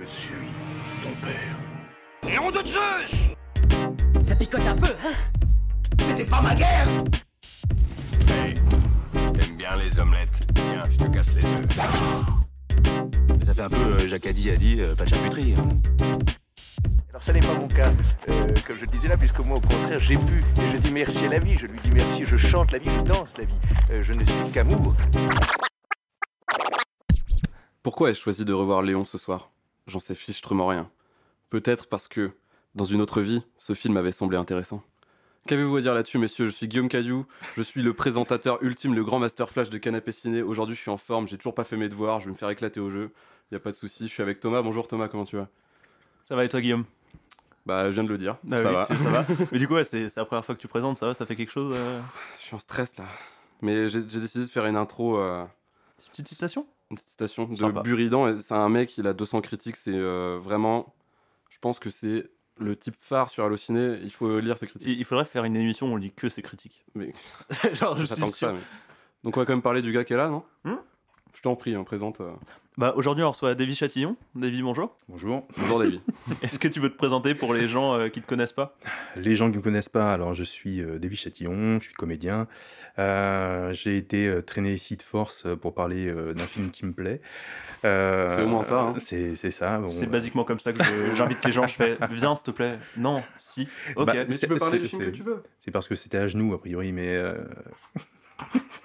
Je suis ton père. On de Zeus Ça picote un peu, hein? C'était pas ma guerre Hey, t'aimes bien les omelettes? Tiens, je te casse les œufs. Ça fait un peu euh, Jacadi a dit, euh, pas de charcuterie. hein. Alors ça n'est pas mon cas, euh, comme je le disais là, puisque moi au contraire j'ai pu, et je dis merci à la vie, je lui dis merci, je chante la vie, je danse la vie, Euh, je ne suis qu'amour. Pourquoi ai-je choisi de revoir Léon ce soir? J'en sais fichtrement rien. Peut-être parce que, dans une autre vie, ce film avait semblé intéressant. Qu'avez-vous à dire là-dessus, messieurs? Je suis Guillaume Cadieu, je suis le présentateur ultime, le grand master flash de Canapé Ciné. Aujourd'hui, je suis en forme, j'ai toujours pas fait mes devoirs, je vais me faire éclater au jeu. Y a pas de souci, je suis avec Thomas. Bonjour Thomas, comment tu vas? Ça va et toi, Guillaume? Bah, je viens de le dire. Ah ça oui, va. tu- ça va. Mais du coup, ouais, c'est la première fois que tu présentes, ça va, ça fait quelque chose euh Je suis en stress là. Mais j'ai j'ai décidé de faire une intro, euh, Petite citation? Une petite citation de Sympa. Buridan. C'est un mec, il a 200 critiques, c'est euh, vraiment. Je pense que c'est le type phare sur Allociné. Il faut lire ses critiques. Il faudrait faire une émission où on lit que ses critiques. Mais Genre, je suis sûr. ça, mais- Donc on va quand même parler du gars qui est là, non? Hmm? Je t'en prie, hein, présente. euh. Bah, aujourd'hui, on reçoit Davy Chatillon. Davy, bonjour. Bonjour. Bonjour David. Est-ce que tu peux te présenter pour les gens euh, qui ne te connaissent pas? Les gens qui ne me connaissent pas, alors je suis euh, Davy Chatillon, je suis comédien. Euh, J'ai été euh, traîné ici de force pour parler euh, d'un film qui me plaît. Euh, C'est au moins ça, hein. C'est c'est ça. bon, C'est euh, basiquement comme ça que je- j'invite les gens. Je fais Viens, s'il te plaît. Non, si. Ok. Bah, Mais tu peux parler du film que tu veux. C'est parce que c'était à genoux, a priori, mais euh,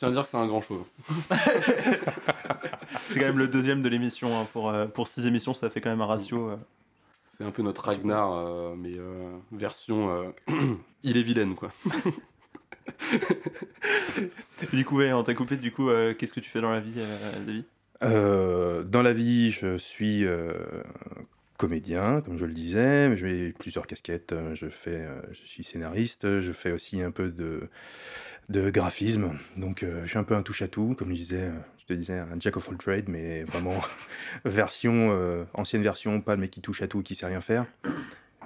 tiens à dire que c'est un grand show. c'est quand même le deuxième de l'émission. hein. Pour, euh, pour six émissions, ça fait quand même un ratio. euh. C'est un peu notre Ragnar, euh, mais euh, version. euh, Il est vilaine, quoi. Du coup, ouais, on t'a coupé. Du coup, euh, qu'est-ce que tu fais dans la vie, euh, euh, dans la vie, je suis euh, comédien, comme je le disais. J'ai plusieurs casquettes. Je fais, euh, je suis scénariste. Je fais aussi un peu de de graphisme. Donc, euh, je suis un peu un touche à tout, comme je disais. euh, Je te disais un jack of all trades, mais vraiment version euh, ancienne version, pas le mec qui touche à tout, qui sait rien faire.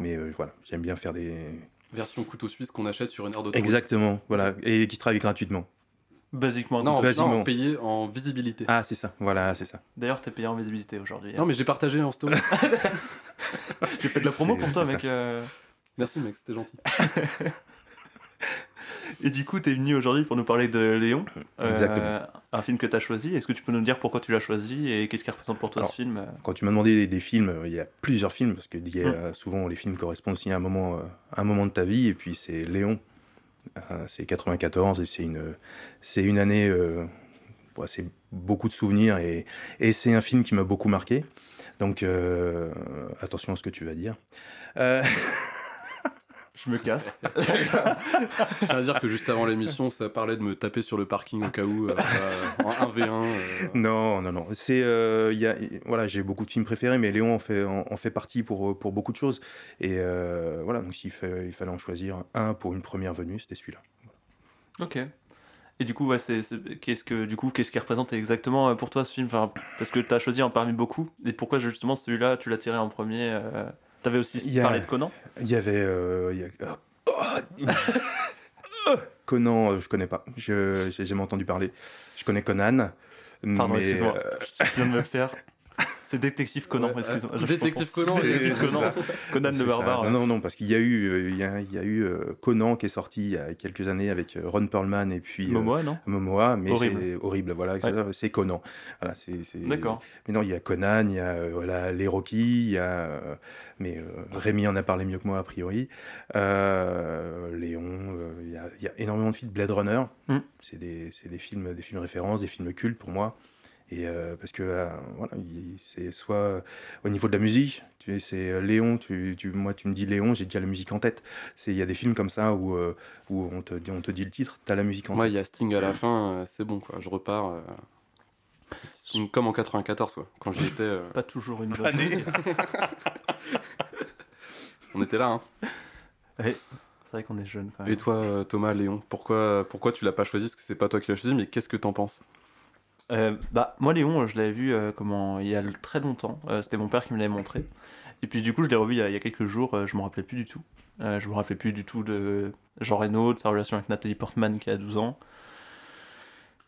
Mais euh, voilà, j'aime bien faire des Version couteau suisse qu'on achète sur une d'autoroute. exactement, voilà, et qui travaille gratuitement. Basiquement. Non, Basiquement. non, payé en visibilité. Ah, c'est ça, voilà, c'est ça. D'ailleurs, t'es payé en visibilité aujourd'hui. hein. Non, mais j'ai partagé en story. J'ai fait de la promo pour toi, mec. euh. Merci, mec, c'était gentil. Et du coup, t'es venu aujourd'hui pour nous parler de Léon. euh, Exactement. un film que t'as choisi. Est-ce que tu peux nous dire pourquoi tu l'as choisi et qu'est-ce qui représente pour toi Alors, ce film euh Quand tu m'as demandé des, des films, euh, il y a plusieurs films, parce que il y a- Mm. souvent les films correspondent aussi à un moment, à un moment de ta vie, et puis c'est Léon, c'est 94, et c'est une, c'est une année, euh, c'est beaucoup de souvenirs, et, et c'est un film qui m'a beaucoup marqué. Donc euh, attention à ce que tu vas dire. Euh, Je me casse. Je tiens à dire que juste avant l'émission, ça parlait de me taper sur le parking au cas où, euh, euh, en 1v1. euh, Non, non, non. C'est, euh, il y a, voilà, j'ai beaucoup de films préférés, mais Léon en fait, en, en fait partie pour, pour beaucoup de choses. Et euh, voilà, donc s'il il fallait en choisir un pour une première venue, c'était celui-là. ok. Et du coup, ouais, c'est, c'est- qu'est-ce que du coup, qu'est-ce qui représente exactement euh, pour toi ce film? Enfin, Parce que t'as choisi en parmi beaucoup. Et pourquoi justement celui-là, tu l'as tiré en premier euh, T'avais aussi a- parlé de Conan. Il y avait, euh, il y a- oh, oh, Conan, je connais pas. Je, j'ai jamais entendu parler. Je connais Conan. Pardon, mais, excuse-moi. euh, Je viens de me le faire. C'est Détective Conan, Ouais, excuse-moi. Je Détective. Conan, Détective Conan. le barbare. Non, non, parce qu'il y a eu, euh, il y a, il y a eu euh, Conan qui est sorti il y a quelques années avec euh, Ron Perlman et puis. euh, Momoa, non? Momoa, mais Horrible. c'est horrible, voilà, c'est- c'est Conan. Voilà, c'est, D'accord. Mais non, il y a Conan, il y a voilà, les Rocky, il y a. mais euh, Rémi en a parlé mieux que moi, a priori. Euh, Léon, il y, a, il y a énormément de films. Blade Runner, Mm. c'est, des, c'est des, films, des films références, des films cultes pour moi. Et euh, parce que euh, voilà, il- c'est soit euh, au niveau de la musique, tu sais, c'est Léon, tu, tu, moi tu me dis Léon, j'ai déjà la musique en tête. C'est il y a des films comme ça où, euh, où on, te, dit- on te dit le titre, t'as la musique en Moi, tête. il y a Sting à la fin, c'est bon, quoi. Je repars. euh, Sting comme en 94, quoi. Quand j'y étais, euh, Pas toujours une bonne idée. on était là, hein. C'est vrai qu'on est jeune. quand même. Et toi, Thomas, Léon, pourquoi, pourquoi tu l'as pas choisi? Parce que c'est pas toi qui l'as choisi, mais qu'est-ce que t'en penses? Euh, bah, moi, Léon, je l'avais vu euh, comment, il y a très longtemps. Euh, C'était mon père qui me l'avait montré. Et puis, du coup, je l'ai revu il y, a, il y a quelques jours. euh, je me rappelais plus du tout. Euh, je me rappelais plus du tout de Jean Reno, de sa relation avec Nathalie Portman qui a 12 ans.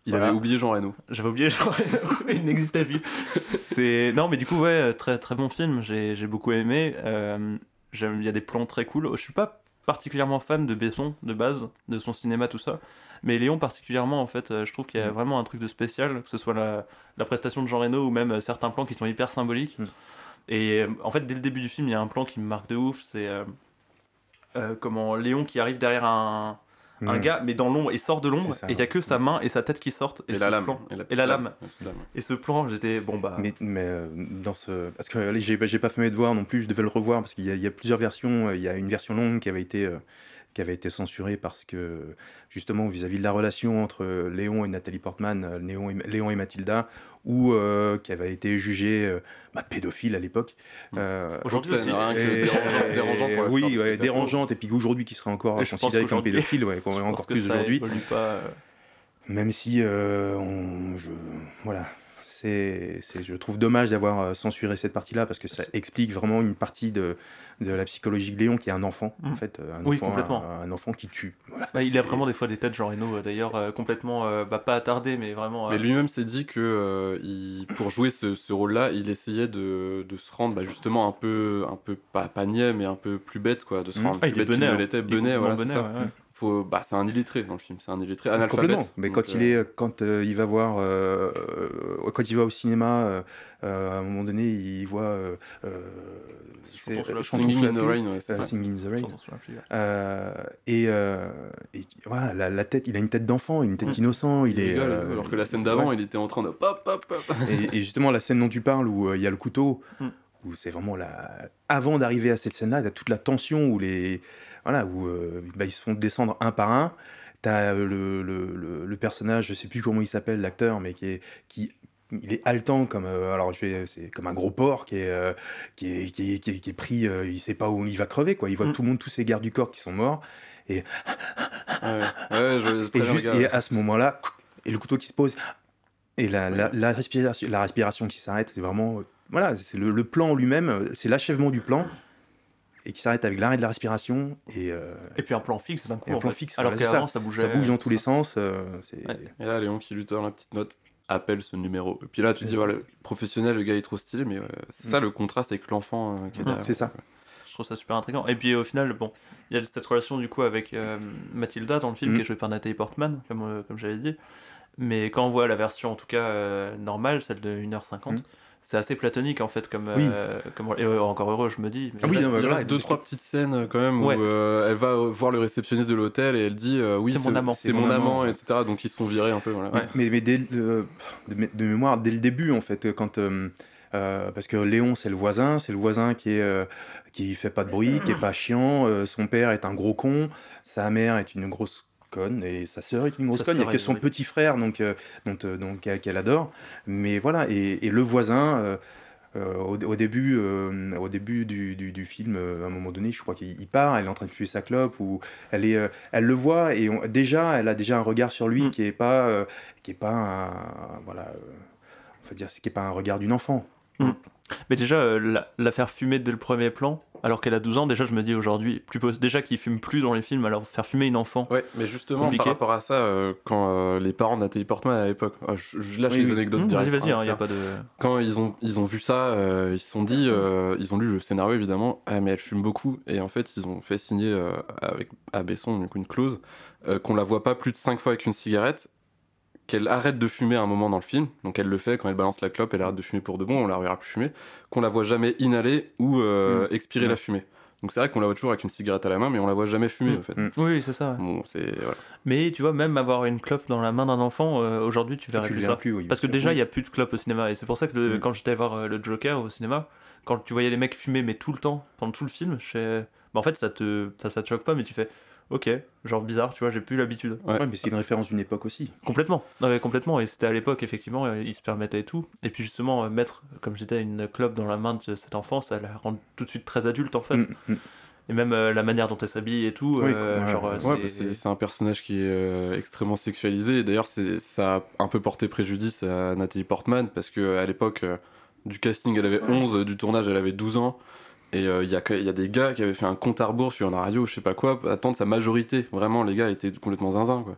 Il Voilà. avait oublié Jean Reno. J'avais oublié, genre, il n'existait plus. C'est non, mais du coup, ouais, très très bon film. J'ai j'ai beaucoup aimé. Euh, Il y a des plans très cool. Je suis pas particulièrement fan de Besson de base, de son cinéma tout ça. Mais Léon particulièrement, en fait, euh, je trouve qu'il y a Mm. vraiment un truc de spécial, que ce soit la, la prestation de Jean Reno ou même euh, certains plans qui sont hyper symboliques. Mm. Et euh, en fait, dès le début du film, il y a un plan qui me marque de ouf. C'est euh, euh, comment Léon qui arrive derrière un, un gars, mais dans l'ombre, il sort de l'ombre, et il y a que sa main et sa tête qui sortent. Et, la lame. plan- Et la, et petite la lame. Et ce plan, j'étais bon bah. Mais, mais euh, dans ce. Parce que j'ai pas fait mes devoirs non plus, je devais le revoir parce qu'il y, a- il y a plusieurs versions. Il y a une version longue qui avait été, euh, qui avait été censurée parce que, justement, vis-à-vis de la relation entre euh, Léon et Nathalie Portman, euh, Léon et, Léon et Mathilda, ou euh, qui avait été jugée euh, bah, pédophile à l'époque. Mm. Euh, Aujourd'hui Ça aussi. n'a rien que et- dérangeant, dérangeant pour la oui, plupart ouais, dérangeante, et puis aujourd'hui qui serait encore considéré comme pédophile, ouais, encore plus ça aujourd'hui. évolue pas. Même si euh, on, je, voilà, c'est, c'est, je trouve dommage d'avoir euh, censuré cette partie-là parce que ça explique vraiment une partie de, de la psychologie de Léon qui est un enfant, Mm. en fait, euh, un, Oui, enfant, complètement. un, un enfant qui tue. Voilà, bah, il a vraiment des fois des têtes Jean Reno, d'ailleurs, euh, complètement, euh, bah, pas attardé, mais vraiment. euh, Mais lui-même s'est dit que euh, il- pour jouer ce, ce rôle-là, il essayait de, de se rendre bah, justement un peu, un peu pas, pas niais, mais un peu plus bête, quoi, de se Mm. rendre Ah, plus bête qu'il benet, ne hein. l'était. Benet, voilà, c'est ça. benet, ouais, ouais. Faut, bah, c'est un illettré dans le film, c'est un illettré, Complètement. analphabète. Mais quand il euh, est, quand euh, il va voir, euh, euh, quand il va au cinéma, euh, euh, à un moment donné, il voit euh, euh, Singing in the Rain, euh. Singing in the Rain. Euh, et, euh, et voilà, la, la tête, il a une tête d'enfant, une tête Mm. d'innocent. Il, il est, rigole euh, alors que la scène d'avant, ouais. il était en train de pop, pop, pop. et, et justement, la scène dont tu parles, où euh, il y a le couteau, Mm. où c'est vraiment la. Avant d'arriver à cette scène-là, il y a toute la tension où les. Voilà, où euh, bah, ils se font descendre un par un. T'as euh, le, le, le, le personnage, je sais plus comment il s'appelle, l'acteur, mais qui est. Qui, il est haletant comme euh, alors je vais c'est comme un gros porc qui est euh, qui est, qui est, qui est, qui est pris euh, il sait pas où il va crever quoi il voit Mm. tout le monde tous ses gardes du corps qui sont morts Ouais, ouais, ouais, je- je- et très juste et à ce moment-là et le couteau qui se pose et la, la, la respiration la respiration qui s'arrête c'est vraiment voilà c'est le, le plan lui-même c'est l'achèvement du plan et qui s'arrête avec l'arrêt de la respiration et, euh, Et puis un plan fixe d'un coup. Et un plan fait. fixe, Alors voilà, qu'avant, ça. ça bougeait. ça bouge dans tous les sens euh, c'est Ouais. Et là, Léon qui lui donne la petite note, appelle ce numéro. Et puis là, tu te dis, voilà, le professionnel, le gars est trop stylé, mais euh, c'est ça le contraste avec l'enfant euh, qui est Mm. derrière. c'est ça Je trouve ça super intriguant. Et puis au final, bon, il y a cette relation du coup avec euh, Mathilda dans le film Mhm. qui est jouée par Nathalie Portman, comme, euh, comme j'avais dit. Mais quand on voit la version en tout cas euh, normale, celle de 1h50, Mhm. C'est assez platonique en fait. Comme, Oui. euh, comme, euh, encore heureux, je me dis. mais Ah oui, il non, reste, mais il reste deux, trois petites scènes euh, quand même Ouais. où euh, elle va voir le réceptionniste de l'hôtel et elle dit euh, oui, C'est mon amant. c'est mon amant, etc. Donc ils se font virer un peu. Voilà. Ouais. mais, mais dès de, mé- de mémoire dès le début en fait quand euh, euh, parce que Léon c'est le voisin c'est le voisin qui est euh, qui fait pas de bruit qui est pas chiant euh, son père est un gros con sa mère est une grosse conne et sa sœur est une grosse conne il y a que son petit frère donc euh, dont, euh, donc qu'elle adore mais voilà et, et le voisin euh, euh, au, au début, au début du, du- du film, à un moment donné, je crois qu'il il part, elle est en train de fumer sa clope, ou elle est, elle le voit et on- déjà, elle a déjà un regard sur lui Mm. qui est pas, qui est pas, un, voilà, on va dire, qui est pas un regard d'une enfant. Mais déjà, euh, la, la faire fumer dès le premier plan, alors qu'elle a 12 ans, déjà je me dis aujourd'hui, plus déjà qu'il fume plus dans les films, alors faire fumer une enfant. Ouais, mais justement, Compliqué. par rapport à ça, euh, quand euh, les parents de Nathalie Portman à l'époque, ah, je, je lâche Oui, les oui. anecdotes Mmh, directes, vas-y, hein, il n'y a pas de. quand ils ont, ils ont vu ça, ils se sont dit, ils ont lu le scénario évidemment, ah mais elle fume beaucoup, et en fait ils ont fait signer avec à Besson donc, une clause qu'on la voit pas plus de 5 fois avec une cigarette, qu'elle arrête de fumer à un moment dans le film, donc elle le fait quand elle balance la clope, elle arrête de fumer pour de bon, on la reverra plus fumer, qu'on la voit jamais inhaler ou euh, Mm. expirer Ouais. la fumée. Donc c'est vrai qu'on la voit toujours avec une cigarette à la main, mais on la voit jamais fumer Mm. en fait. Mm. Oui, c'est ça. ouais. Bon, c'est voilà. Mais tu vois, même avoir une clope dans la main d'un enfant, euh, aujourd'hui tu verrais tu le plus verras ça. plus, oui, Parce que déjà, il n'y a plus de clope au cinéma. Et c'est pour ça que le- quand j'étais voir euh, le Joker au cinéma, quand tu voyais les mecs fumer, mais tout le temps, pendant tout le film, je fais- bah, en fait, ça te, ça, ça te choque pas, mais tu fais ok, genre bizarre, tu vois, j'ai plus l'habitude. Ouais. Ouais, mais c'est une référence d'une époque aussi. Complètement. Non, mais complètement. Et c'était à l'époque, effectivement, euh, ils se permettaient tout. Et puis justement, euh, mettre, comme j'étais, une clope dans la main de cet enfant, ça la rend tout de suite très adulte, en fait. Mm, mm. Et même euh, la manière dont elle s'habille et tout. Oui, euh, ouais, genre, ouais. Ouais, c'est- bah, c'est un personnage qui est euh, extrêmement sexualisé. Et D'ailleurs, c'est- ça a un peu porté préjudice à Nathalie Portman parce que à l'époque euh, du casting, elle avait 11, du tournage, elle avait 12 ans. Et euh, il y, a, que- il y a des gars qui avaient fait un compte à rebours sur une radio, je sais pas quoi, attendre sa majorité. Vraiment, les gars étaient complètement zinzin, quoi.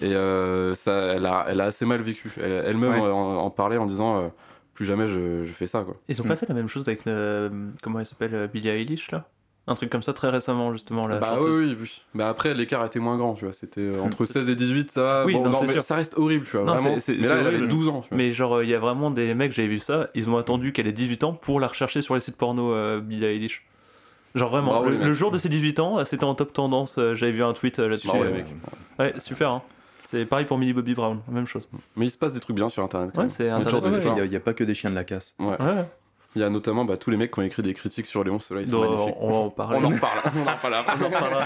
Et euh, ça, elle a, elle a assez mal vécu. Elle- Elle-même Ouais. euh, en, en parlait en disant euh, plus jamais je, je fais ça quoi. Ils ont Mm. pas fait la même chose avec. euh, comment elle s'appelle euh, Billie Eilish là? Un truc comme ça très récemment, justement. La bah chanteuse. oui, oui, oui. Mais après l'écart était moins grand, tu vois. C'était euh, entre 16 et 18, ça va. Oui, Bon, non, non, c'est mais sûr. ça reste horrible, tu vois. Non, vraiment. c'est- c'est- mais c'est là, elle avait horrible. 12 ans. Tu vois. Mais genre, il y a vraiment des mecs, j'avais vu ça, ils ont attendu qu'elle ait 18 ans pour la rechercher sur les sites porno, euh, Billie Eilish. Genre vraiment, Bravo, le, jour de ses 18 ans, c'était en top tendance, euh, j'avais vu un tweet euh, là-dessus. Mecs. Ouais, super, hein. C'est pareil pour Millie Bobby Brown, même chose. Mais il se passe des trucs bien sur internet. Ouais, c'est Il a n'y a, pas que des chiens de la casse. Ouais. Ouais, Il y a notamment bah, tous les mecs qui ont écrit des critiques sur Léon, ceux-là ils sont donc, magnifiques. on en. On en reparle. On en après. On en reparlera.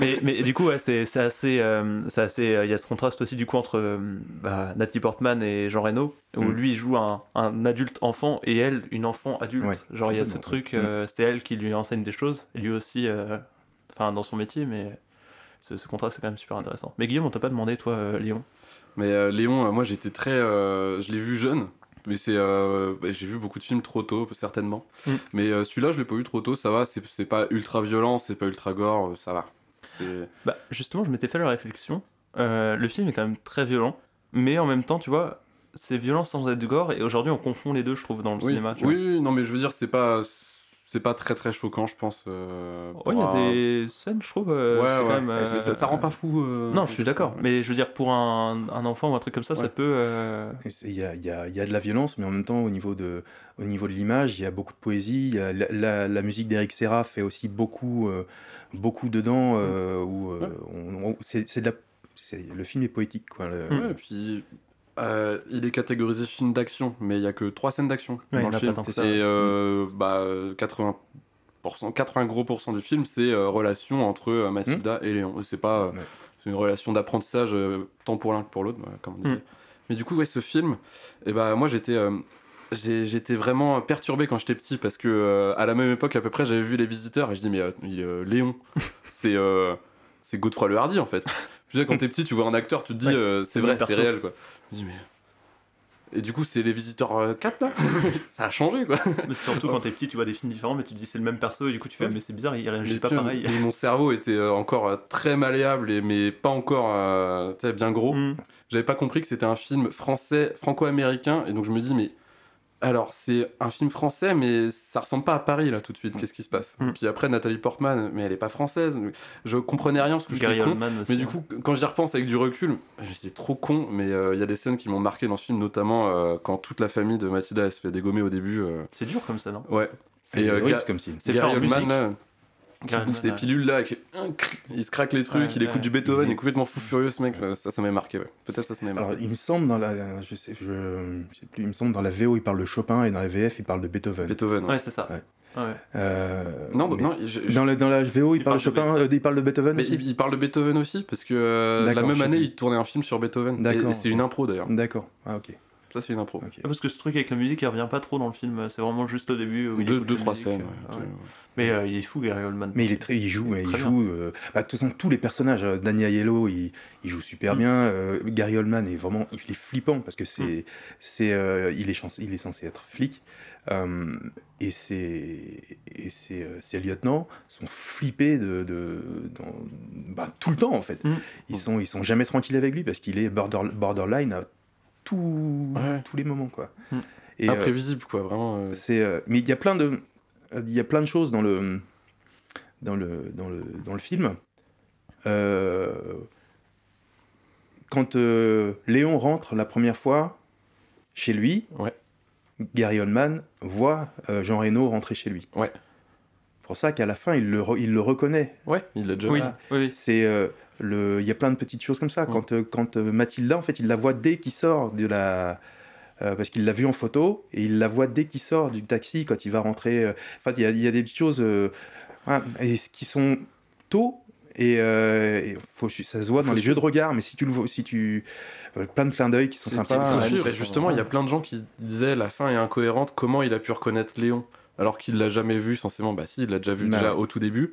mais, mais du coup, ouais, c'est assez. euh, euh, Il y a ce contraste aussi, du coup, entre euh, bah, Natalie Portman et Jean Reno, où Mm. lui il joue un, un adulte enfant et elle une enfant adulte. Ouais, Genre, il y a ce truc, ouais. euh, c'est elle qui lui enseigne des choses, et lui aussi, euh, enfin, dans son métier, mais ce, ce contraste c'est quand même super intéressant. Mais Guillaume, on t'a pas demandé, toi, euh, Léon? Mais euh, Léon, moi j'étais très. euh, je l'ai vu jeune, mais c'est. euh, bah, j'ai vu beaucoup de films trop tôt, certainement. Mm. Mais euh, celui-là, je l'ai pas vu trop tôt, ça va, c'est pas ultra violent, c'est pas ultra gore, euh, ça va. Bah, justement, je m'étais fait la réflexion. Euh, le film est quand même très violent, mais en même temps, tu vois, c'est violent sans être gore, et aujourd'hui on confond les deux, je trouve, dans le Oui, cinéma. tu oui, oui, non, mais je veux dire, c'est pas. C'est pas très très choquant, je pense. euh, Ouais, il y a un- des scènes, je trouve. euh, Ouais, c'est ouais. quand même, Et c'est- ça, ça rend pas fou. euh, Non, je suis d'accord. Mais je veux dire, pour un, un enfant ou un truc comme ça, ça peut. euh, Il y a, il y a- il y a de la violence, mais en même temps, au niveau de, au niveau de l'image, il y a beaucoup de poésie. Il y a la, la- la musique d'Eric Serra fait aussi beaucoup, euh, beaucoup dedans. euh, où, euh, on- c'est c'est de la, le film est poétique. Quoi, le- Mm. Ouais, et puis euh, il est catégorisé film d'action, mais il y a que trois scènes d'action Ouais, dans le film. Et ça. euh, bah, 80%, 80 gros pourcents du film, c'est euh, relation entre euh, Mathilda et Léon. C'est pas Ouais. une relation d'apprentissage tant pour l'un que pour l'autre, comme on disait. Mm. Mais du coup, ouais, ce film, et bah, moi j'étais j'étais vraiment perturbé quand j'étais petit parce que euh, à la même époque à peu près j'avais vu les visiteurs et je dis mais euh, il- euh, Léon c'est c'est Godefroy le Hardy en fait tu sais quand t'es petit tu vois un acteur tu te dis Ouais, c'est vrai c'est réel quoi je dis mais et du coup c'est les visiteurs euh, 4 là ça a changé quoi Mais surtout quand t'es petit, tu vois des films différents, mais tu te dis c'est le même perso, et du coup tu fais, mais c'est bizarre, il réagit Mais pas pareil. et mon cerveau était euh, encore euh, très malléable et mais pas encore euh, bien gros Mm. j'avais pas compris que c'était un film français franco-américain et donc je me dis mais alors c'est un film français mais ça ressemble pas à Paris là tout de suite qu'est-ce qui se passe Mm. puis après Nathalie Portman mais elle est pas française je comprenais rien parce que Gary j'étais con aussi. mais du hein. coup quand j'y repense avec du recul j'étais trop con mais euh, il y a des scènes qui m'ont marqué dans ce film notamment euh, quand toute la famille de Mathilda elle se fait dégommer au début euh, C'est dur comme ça, non? Ouais C'est Et, euh, comme film. C'est Gary Oldman qui bouffe ses pilules là, qui- il se craque les trucs, Ouais, il écoute ouais. du Beethoven, Il il est- complètement fou furieux ce mec, ça ça m'a marqué ouais. Peut-être ça ça m'a marqué. Alors, il me semble dans la, je sais, je, je sais plus, il me semble dans la VO, il parle de Chopin et dans la VF, il parle de Beethoven. Beethoven. ouais. Ouais, c'est ça. Ouais. Ouais. Euh, Non, mais non, je- je- dans, la, dans la VO, il, Il parle de parle de Chopin, euh, il parle de Beethoven mais aussi. il, il parle de Beethoven aussi parce que euh, la même année il tournait un film sur Beethoven. Et, D'accord, et c'est une impro d'ailleurs. D'accord. Ah ok. Ça c'est une impro. Parce que ce truc avec la musique, il revient pas trop dans le film, c'est vraiment juste au début. Où il Deux, trois musique, scènes. euh, ouais. ouais. Mais euh, il est fou, Gary Oldman. Mais il est très, il joue, il Très joue. euh, bah, de toute façon, tous les personnages, euh, Aiello, il, il joue super Mm. bien. euh, Gary Oldman est vraiment, il est flippant parce que Mm. c'est, c'est, euh, il est chance, il est censé être flic. euh, et ses, et ses, ses lieutenants sont flippés de, de dans- bah, tout le temps en fait. Mm. Ils sont, ils sont jamais tranquilles avec lui parce qu'il est border, borderline à tout, Ouais. tous les moments quoi. Mm. Et, euh, Imprévisible quoi, vraiment. euh, c'est, euh, mais il y a plein de, il y a plein de choses dans le, dans le, dans le, dans le film. Euh, quand euh, Léon rentre la première fois chez lui, Ouais. Gary Oldman voit euh, Jean Reno rentrer chez lui. Ouais. C'est pour ça qu'à la fin, il le, re- il le reconnaît. Ouais, il l'a déjà Oui, oui, oui. C'est euh, le, il y a plein de petites choses comme ça. Ouais. Quand, euh, quand euh, Mathilda, en fait, il la voit dès qu'il sort de la, euh, parce qu'il l'a vu en photo et il la voit dès qu'il sort du taxi quand il va rentrer. euh, Enfin, il y a, il y a des petites choses euh, voilà, et ce qui sont tôt et, euh, et faut, ça se voit dans Faut les jeux de regard. Mais si tu le vois, si tu plein de clins d'œil qui sont sympas. Faut Ouais, suivre, et qui sont- justement, il y a plein de gens qui disaient la fin est incohérente, comment il a pu reconnaître Léon alors qu'il l'a jamais vu censément Bah si, il l'a déjà vu Bah déjà au tout début.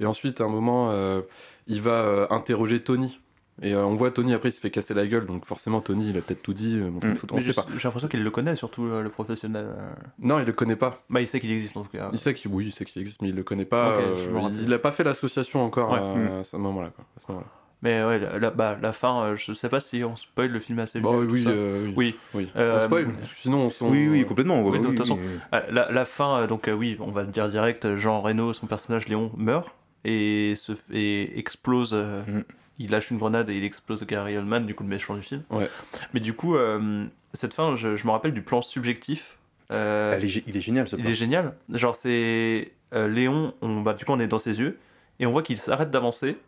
Et ensuite, à un moment, euh, il va euh, interroger Tony. Et euh, on voit Tony après, il se fait casser la gueule, donc forcément, Tony, il a peut-être tout dit, euh, Mm. photo, on Mais sait je- pas. j'ai l'impression qu'il le connaît, surtout euh, le professionnel. euh. Non, il le connaît pas. Bah, il sait qu'il existe en tout cas. Il sait qu'il oui, il sait qu'il existe, mais il le connaît pas. Euh, il a pas fait l'association encore Ouais. à, Mm. à ce moment-là. quoi, à ce moment-là. Mais ouais, la, la- bah, la fin, euh, je sais pas si on spoil le film assez Bah tout oui, euh, oui. Oui. oui. Euh, On spoil, sinon on s'en- Oui, oui, complètement. Oui, de toute façon. oui. La, la fin, donc euh, oui, on va le dire direct, Jean Reno, son personnage Léon, meurt et, se, et explose. euh, Mhm. Il lâche une grenade et il explose Gary Oldman, du coup le méchant du film. Ouais. Mais du coup, euh, cette fin, je, je me rappelle du plan subjectif. Euh, est gé- il est génial ce il plan. est génial. Genre, c'est Léon, on, bah, du coup, on est dans ses yeux, et on voit qu'il s'arrête d'avancer,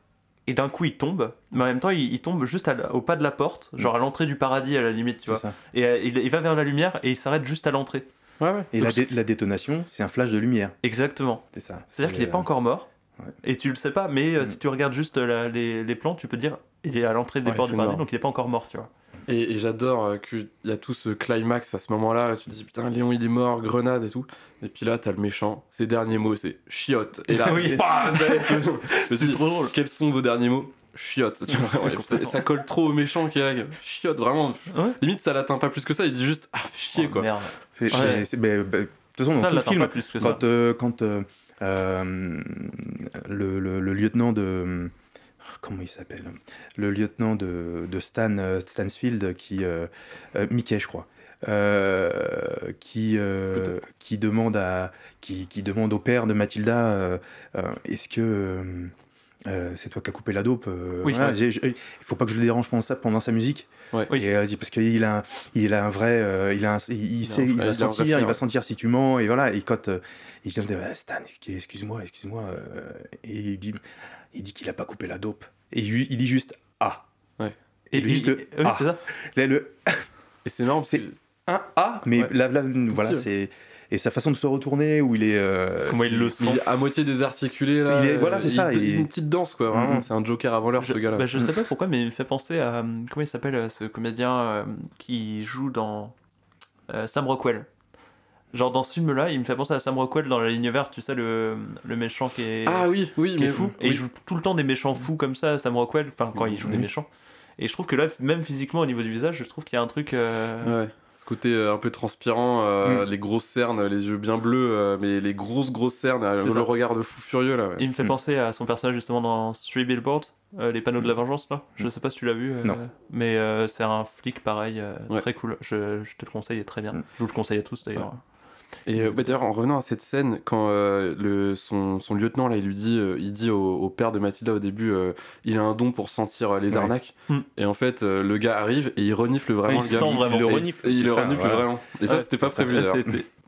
et d'un coup, il tombe, mais en même temps, il, il tombe juste à au pas de la porte, genre à l'entrée du paradis, à la limite, tu vois. ça. Et il, il va vers la lumière, et il s'arrête juste à l'entrée. Ouais, ouais. Et la, dé- la détonation, c'est un flash de lumière. Exactement. C'est ça. C'est-à-dire qu'il n'est pas encore mort, ouais. et tu le sais pas, mais euh, Mm. si tu regardes juste la- les, les plans, tu peux te dire, il est à l'entrée des Ouais, portes c'est du paradis, mort. donc il est pas encore mort, tu vois. Et, et j'adore euh, qu'il y a tout ce climax à ce moment-là. Tu te dis, putain, Léon il est mort, grenade et tout. Et puis là, t'as le méchant. Ses derniers mots, c'est chiotte. Et là, Oui. c'est suis dit, trop drôle. quels sont vos derniers mots? Chiotte. Tu vois, Ouais, je trouve ça, ça colle trop au méchant qui est là. Chiotte, vraiment. Ouais. Limite, ça l'atteint pas plus que ça. Il dit juste, ah, fais chier Oh, quoi. Merde. C'est- Ouais. c'est- c'est- mais, bah, de toute façon, dans Ça, tout le film, pas plus que ça. quand, euh, quand euh, euh, le, le- le lieutenant de. Comment il s'appelle? Le lieutenant de, de Stan euh, Stansfield, qui. euh, euh, Mickey, je crois. euh, qui, euh, qui, demande à, qui, qui demande au père de Mathilda euh, euh, est-ce que euh, euh, c'est toi qui as coupé la dope euh, Oui, ouais. Il faut pas que je le dérange pendant, ça, pendant sa musique. Ouais. Oui. Et, euh, parce qu'il a, un- il a un vrai, euh, il a, un- il, a sait, il va a sentir, il va ouais. sentir si tu mens et voilà. Et quand euh, il dit Ah, Stan, excuse- excuse-moi, excuse-moi, et il dit, il dit qu'il a pas coupé la dope. Et il, il dit juste ah. Et lui, juste oui, ah. c'est ça. Là, le Et c'est énorme. C'est- un ah, mais Ouais. là, là, voilà, c'est et sa façon de se retourner où il est. euh, Comment il le sent. Il est à moitié désarticulé là. Il est- voilà, c'est ça, Il, il- une petite danse quoi. Vraiment, Mhm. c'est un Joker avant l'heure Je, ce gars-là. bah, je sais pas pourquoi, mais il me fait penser à. euh, Comment il s'appelle euh, ce comédien euh, qui joue dans. euh, Sam Rockwell. Genre dans ce film-là, il me fait penser à Sam Rockwell dans La Ligne Verte, tu sais, le, le méchant qui est, Ah oui, oui, qui est mais fou. oui. Et il joue tout le temps des méchants fous comme ça, Sam Rockwell, enfin quand il joue des Oui. méchants. Et je trouve que là, même physiquement au niveau du visage, je trouve qu'il y a un truc. euh, Ouais. Ce côté euh, un peu transpirant, euh, Mm. les grosses cernes, les yeux bien bleus, euh, mais les grosses grosses cernes, euh, le ça. regard de fou furieux là. ouais. Il me fait Mm. penser à son personnage justement dans Three Billboards, euh, les panneaux de la vengeance là. Je Mm. sais pas si tu l'as vu, euh, Non. mais euh, c'est un flic pareil, euh, Ouais. très cool. Je, je te le conseille, il est très bien. Mm. Je vous le conseille à tous d'ailleurs. Et euh, bah, d'ailleurs, en revenant à cette scène, quand euh, le, son, son lieutenant là, il lui dit, euh, il dit au, au père de Mathilda au début, il a un don pour sentir les Ouais. arnaques. Mm. Et en fait, le gars arrive et il renifle vraiment Il le gars. sent vraiment. Et Il le il- renifle, et il le renifle voilà. vraiment. Et ça, c'était pas prévu.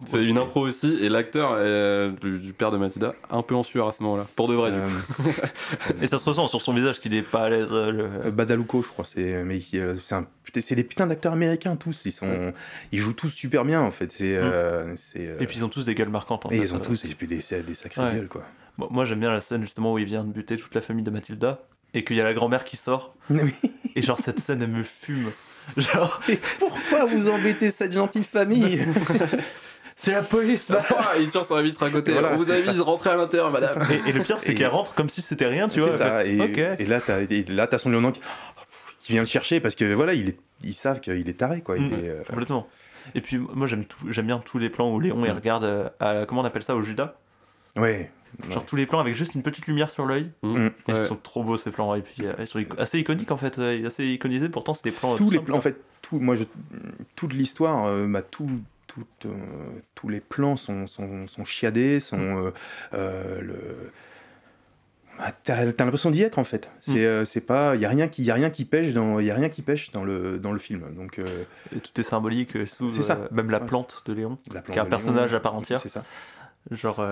C'est une impro aussi, et l'acteur euh, du, du père de Mathilda, un peu en sueur à ce moment-là. Pour de vrai, du Euh, coup. Et ça se ressent sur son visage qu'il est pas à l'aise. euh, le- Euh, Badalucco, je crois, c'est mais euh, c'est un- putain, c'est des putains d'acteurs américains tous. Ils sont, ils jouent tous super bien en fait. C'est, euh, c'est. euh, Et puis ils ont tous des gueules marquantes. En et fait. ils ont Euh, tous et puis des, des sacrées Ouais. gueules quoi. bon, moi j'aime bien la scène justement où il vient de buter toute la famille de Mathilda et qu'il y a la grand-mère qui sort. Et genre cette scène elle me fume. Genre, Et pourquoi vous embêtez cette gentille famille? c'est la police là Ah, il tire sur la vitre à côté. Voilà, On vous c'est a ça. dit de rentrer à l'intérieur, madame. et, et le pire c'est Et- qu'elle rentre comme si c'était rien, tu C'est vois. ça. Et, là, t'as, et là, t'as son lieutenant qui, qui vient le chercher parce que voilà, il est, ils savent qu'il est taré quoi. Il Mm. est, euh, Complètement. Et puis moi j'aime tout, j'aime bien tous les plans où Léon il Mm. regarde euh, à comment on appelle ça au Judas? ouais. Genre tous les plans avec juste une petite lumière sur l'œil. Mm. Et Ils sont trop beaux ces plans et puis euh, ils sont ico- assez iconiques en fait, assez iconisés. Pourtant c'est des plans. tous les simples, plans, en fait, tout, moi, je, toute l'histoire, euh, bah, tout, tout, euh, tous les plans sont, sont, sont chiadés, sont euh, euh, le. bah, t'as, t'as l'impression d'y être en fait. C'est, Mm. euh, c'est pas, y a rien qui, y a rien qui pêche dans, y a rien qui pêche dans le, dans le film. Donc, euh, tout est symbolique. C'est ça. euh, même la plante de Léon, qui est un de personnage Léon, à part entière. C'est ça. Genre.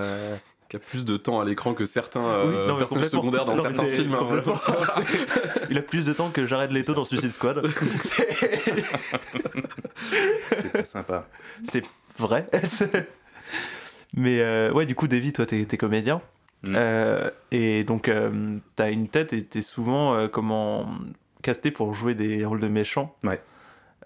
Euh, Qui a plus de temps à l'écran que certains Oui, euh, non, mais personnages secondaires dans Non, certains films. hein, voilà. Il a plus de temps que Jared Leto dans Suicide Squad. C'est pas sympa. c'est vrai. Mais euh, ouais, du coup, Davy, toi, t'es comédien. Mm. Euh, et donc, euh, t'as une tête et t'es souvent euh, comment casté pour jouer des rôles de méchants. Ouais.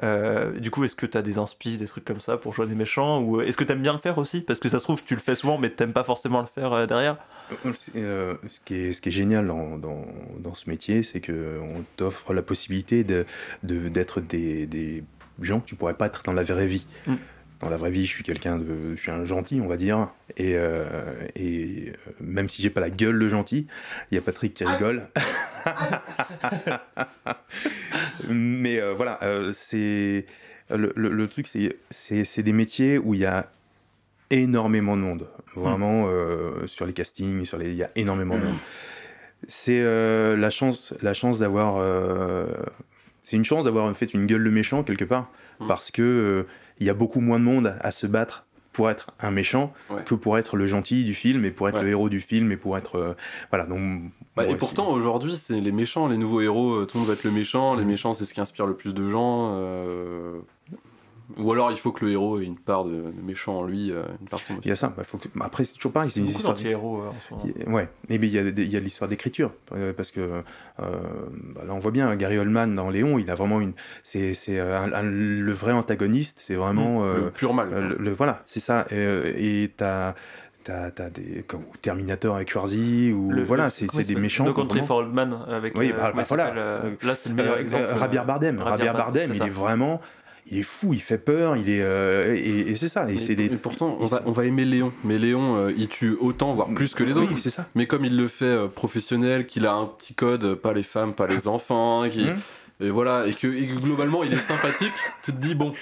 Euh, du coup, est-ce que t'as des inspi, des trucs comme ça pour jouer des méchants Ou est-ce que t'aimes bien le faire aussi? Parce que ça se trouve, tu le fais souvent, mais t'aimes pas forcément le faire euh, derrière. Euh, ce, qui est, ce qui est génial dans, dans, dans ce métier, c'est qu'on t'offre la possibilité de, de- d'être des, des gens que tu pourrais pas être dans la vraie vie. Mm. Dans la vraie vie, je suis quelqu'un de, je suis un gentil, on va dire. Et, euh, et euh, même si j'ai pas la gueule de gentil, il y a Patrick qui rigole. Mais euh, voilà, euh, c'est le, le- le truc, c'est- c'est c'est des métiers où il y a énormément de monde. Vraiment, euh, sur les castings, sur les, il y a énormément de monde. C'est la chance, la chance d'avoir. c'est une chance d'avoir fait une gueule de méchant quelque part, Mm. parce que il y a beaucoup moins de monde à se battre pour être un méchant Ouais. que pour être le gentil du film et pour être Ouais. le héros du film et pour être euh, voilà donc Bah, bon, et pourtant, aujourd'hui, c'est les méchants, les nouveaux héros. euh, Tout le monde va être le méchant. Les Mm. méchants, c'est ce qui inspire le plus de gens. euh, Ou alors, il faut que le héros ait une part de, de méchant en lui, euh, une part de son il y a ça bah, faut que- après c'est toujours pareil c'est une histoire d'anti-héros euh, en ce moment. Il y a- Ouais, il y a, des- il y a de l'histoire d'écriture euh, parce que euh, bah, là on voit bien Gary Oldman dans Léon, il a vraiment une, c'est c'est un- un- le vrai antagoniste, c'est vraiment euh, le pur mal. euh, le, le- voilà, c'est ça. Et t'as t'as t'as des comme Terminator avec Schwarzy ou Le- voilà, c'est des méchants. No Country for Old Men avec. Oui, bah, bah, il voilà. Là, c'est le meilleur exemple. Javier Bardem, Javier Bardem, il ça. est vraiment, il est fou, il fait peur, il est euh, et, et c'est ça. Et c'est des et pourtant, on va, sont- on va aimer Léon. Mais Léon, euh, il tue autant, voire plus que les autres. Oui, c'est ça. Mais comme il le fait euh, professionnel, qu'il a un petit code, pas les femmes, pas les enfants, qui- Mhm. et voilà, et que, et que globalement il est sympathique, tu te dis bon,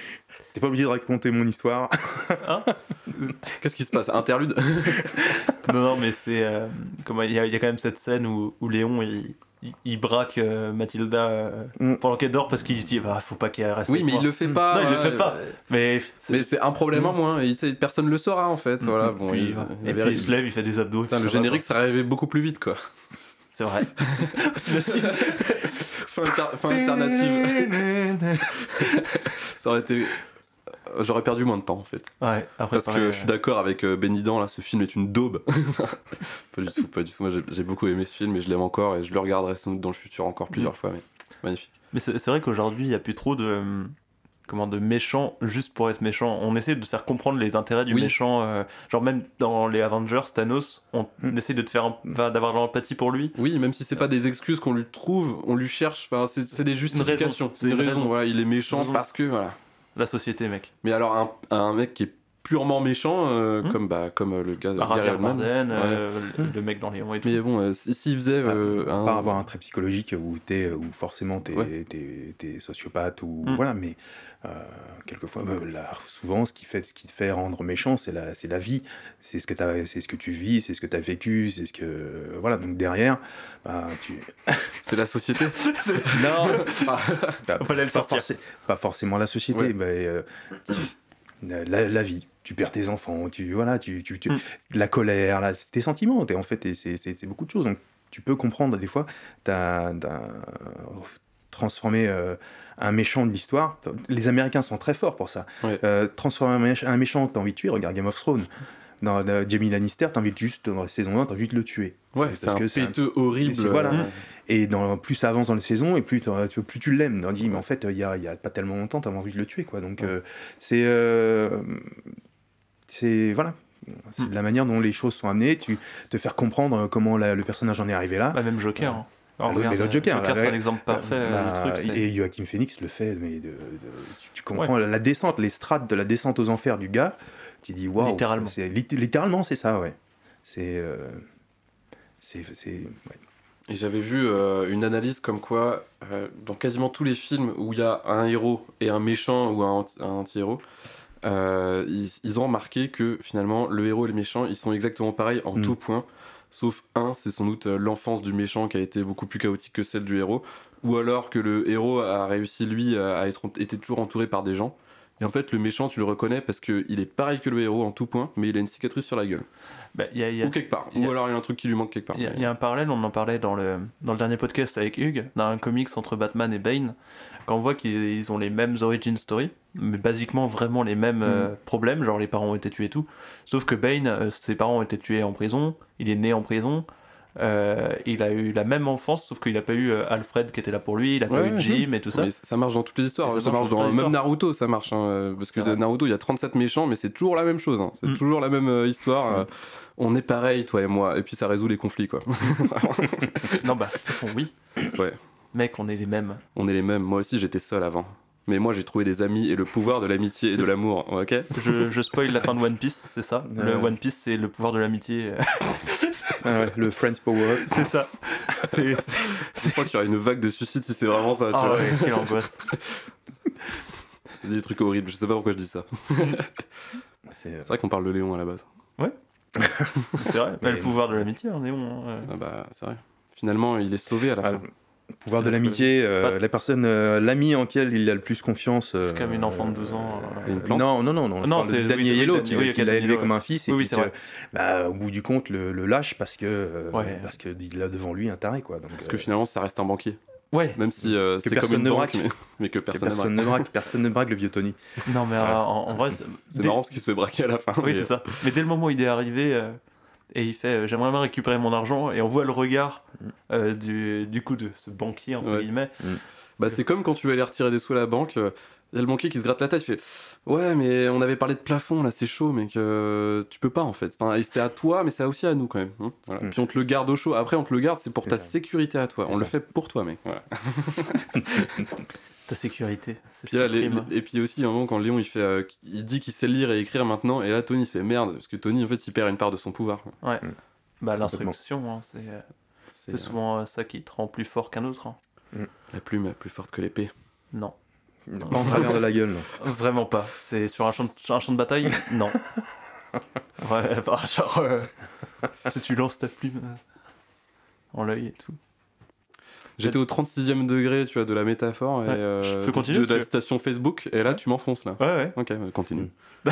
T'es pas obligé de raconter mon histoire. qu'est-ce qui se passe? Interlude? Non, non, mais c'est. euh, comment Il y, a il y a quand même cette scène où, où Léon il, il, braque euh, Mathilda euh, Mm. pendant qu'elle dort parce qu'il se dit bah, faut pas qu'elle reste. Oui, mais moi. il le fait pas. Non, il le ouais, fait pas. Mais Mais c'est un problème en moins, et il personne le saura en fait. Mm. Voilà, bon, Puis, il, et il puis il se lève, il fait des abdos. Putain, le ça générique serait arrivé beaucoup plus vite quoi. quoi. C'est vrai. fin, alter- fin alternative. Ça aurait été. Euh, J'aurais perdu moins de temps en fait. Ouais, après, Parce que je suis d'accord avec euh, Benidan là, ce film est une daube. pas du tout, pas du tout. Moi j'ai- beaucoup aimé ce film et je l'aime encore et je le regarderai sans doute dans le futur encore plusieurs fois. Mais magnifique. Mais c'est vrai qu'aujourd'hui, il n'y a plus trop de, euh, comment, de méchants juste pour être méchant. On essaie de faire comprendre les intérêts du Oui. méchant. euh, genre, même dans les Avengers, Thanos, on Mm. essaie de te faire enfin, d'avoir de l'empathie pour lui. Oui, même si c'est pas des excuses qu'on lui trouve, on lui cherche. Enfin, c'est des justifications. C'est une raison. Voilà, il est méchant Raison. parce que voilà. La société, mec. Mais alors un, un mec qui est purement méchant, euh, Hmm. comme bah comme euh, le gars de Bah, Gary Oldman. Ouais. euh, le- le mec dans Léon et tout. Mais bon, euh, si- s'il faisait euh, un- Pas avoir un trait psychologique où t'es, où forcément t'es, Ouais. sociopathe ou Mm. voilà, mais quelquefois, euh, là, souvent, ce qui fait, ce qui te fait rendre méchant, c'est la, c'est la vie, c'est ce que t'as, c'est ce que tu vis, c'est ce que t'as vécu, c'est ce que voilà. Donc derrière, bah, tu, c'est la société. non, bah, pas, pas forcément la société, Ouais. mais euh, tu- la, la vie. Tu perds tes enfants, tu voilà, tu, tu, tu- Mm. la colère, tes sentiments. en fait, c'est, beaucoup de choses. Donc tu peux comprendre des fois, t'as, t'as transformé euh, un méchant de l'histoire. Les Américains sont très forts pour ça. Ouais. Euh, transformer un, méch- un méchant que t'as envie de tuer, regarde Game of Thrones. Dans, dans Jamie Lannister, t'as envie de juste, dans la saison 1, t'as envie de le tuer. ouais, c'est un péteux horrible. voilà. euh, Et dans, plus ça avance dans les saisons, et plus, tu- plus tu l'aimes. On dit, mais en fait, il y a, il y a pas tellement longtemps, t'avais envie de le tuer, quoi. Donc, Ouais. euh, c'est. euh, c'est. Voilà. C'est de la manière dont les choses sont amenées, tu te faire comprendre comment la- le personnage en est arrivé là. Bah, même Joker. hein. Alors, Ah, mais regarde, le Joker, c'est un exemple parfait. euh, Bah, le truc, c'est- et Joaquin Phoenix le fait, mais de, de- tu, tu comprends la, la descente, les strates de la descente aux enfers du gars, tu dis waouh. Littéralement. littéralement, c'est ça, ouais. C'est. euh, c'est. c'est- ouais. Et j'avais vu euh, une analyse comme quoi, euh, dans quasiment tous les films où il y a un héros et un méchant ou un, anti- un anti-héros, euh, ils, ils ont remarqué que finalement le héros et le méchant ils sont exactement pareils en Mm. tout point, sauf un, c'est sans doute euh, l'enfance du méchant qui a été beaucoup plus chaotique que celle du héros, ou alors que le héros a réussi lui à être était toujours entouré par des gens. Et en fait, le méchant, tu le reconnais parce qu'il est pareil que le héros en tout point, mais il a une cicatrice sur la gueule. Bah, il y a- il y a- Ou quelque part. a- Ou alors il y a un truc qui lui manque quelque part. Il y, a- il y a un parallèle, on en parlait dans le, dans le dernier podcast avec Hugues, dans un comics entre Batman et Bane, quand on voit qu'ils ils ont les mêmes origin story, mais basiquement vraiment les mêmes euh, problèmes, genre les parents ont été tués et tout. Sauf que Bane, euh, ses parents ont été tués en prison, il est né en prison, euh, il a eu la même enfance, sauf qu'il a pas eu euh, Alfred qui était là pour lui, il a pas Ouais, eu. Jim et tout ça. Mais ça marche dans toutes les histoires. Ça, marche dans même. Naruto, ça marche. hein, euh, parce que de Naruto, il y a 37 méchants, mais c'est toujours la même chose. hein. C'est Mm. toujours la même euh, histoire. euh, on est pareil, toi et moi. Et puis ça résout les conflits, quoi. Non, bah, de toute façon, oui. Ouais. Mec, on est les mêmes. on est les mêmes. Moi aussi, j'étais seul avant. Mais moi, j'ai trouvé des amis et le pouvoir de l'amitié et de l'amour, ok Je, je spoil la fin de One Piece, c'est ça Le Ouais. One Piece, c'est le pouvoir de l'amitié. Ah ouais, le Friends Power. c'est ça. C'est. Je sens qu'il y aura une vague de suicide si c'est vraiment ça. tu Ah vois. ouais, quelle angoisse. Des trucs horribles, je sais pas pourquoi je dis ça. C'est euh, C'est vrai qu'on parle de Léon à la base. C'est vrai. Mais- Mais le pouvoir de l'amitié, on est bon. hein, ouais. Ah bah, c'est vrai. Finalement, il est sauvé à la ah, fin. Le pouvoir de qu'il l'amitié, euh, Pas- la personne, euh, l'ami en qui il a le plus confiance. C'est euh, comme une enfant de 12 ans. Et une plante Non, non, non, non. Non, c'est- oui, Daniel c'est- Yellow oui, qui, oui, qui l'a Daniel élevé comme un fils et Oui, oui, puis c'est que, bah, au bout du compte le, le lâche parce que euh, Ouais. parce que il a devant lui un taré quoi. Donc, Parce que finalement, ça reste un banquier. Ouais. Même si euh, c'est comme personne une ne banque, braque. mais, mais que que personne, ne personne braque. ne braque, personne ne braque le vieux Tony. Non, mais euh, en, en vrai, c'est C'est dès- marrant parce qu'il se fait braquer à la fin. Oui, mais- c'est ça. Mais dès le moment où il est arrivé euh, et il fait euh, J'aimerais bien récupérer mon argent, et on voit le regard euh, du, du coup de ce banquier, entre Ouais. guillemets. Bah, c'est comme quand tu vas aller retirer des sous à la banque. euh, Il y a le banquier qui se gratte la tête, il fait Ouais, mais on avait parlé de plafond, là, c'est chaud, mais que tu peux pas en fait. Enfin, c'est à toi, mais c'est aussi à nous quand même. hein. Voilà. Mm. Puis on te le garde au chaud. Après, on te le garde, c'est pour ta ça. sécurité à toi. On le fait pour toi, mec. Voilà. Ta sécurité. c'est Puis là, les- prime. et puis aussi, un moment, quand Léon il, fait, euh, il dit qu'il sait lire et écrire maintenant, et là, Tony il se fait merde, parce que Tony en fait il perd une part de son pouvoir. quoi. Bah, l'instruction, hein, c'est euh, C'est c'est souvent euh, ça qui te rend plus fort qu'un autre. hein. euh, la plume est plus forte que l'épée. Non. Travers de la gueule. non. Vraiment pas. C'est sur un champ, de, un champ de bataille? Non. Ouais, bah, genre, euh, si tu lances ta plume euh, en l'œil et tout. J'étais au 36e degré, tu vois, de la métaphore, et, Ouais. euh, Je peux continuer, de, de la citation Facebook, et là tu m'enfonces là. Ouais, ouais. Ok, euh, continue.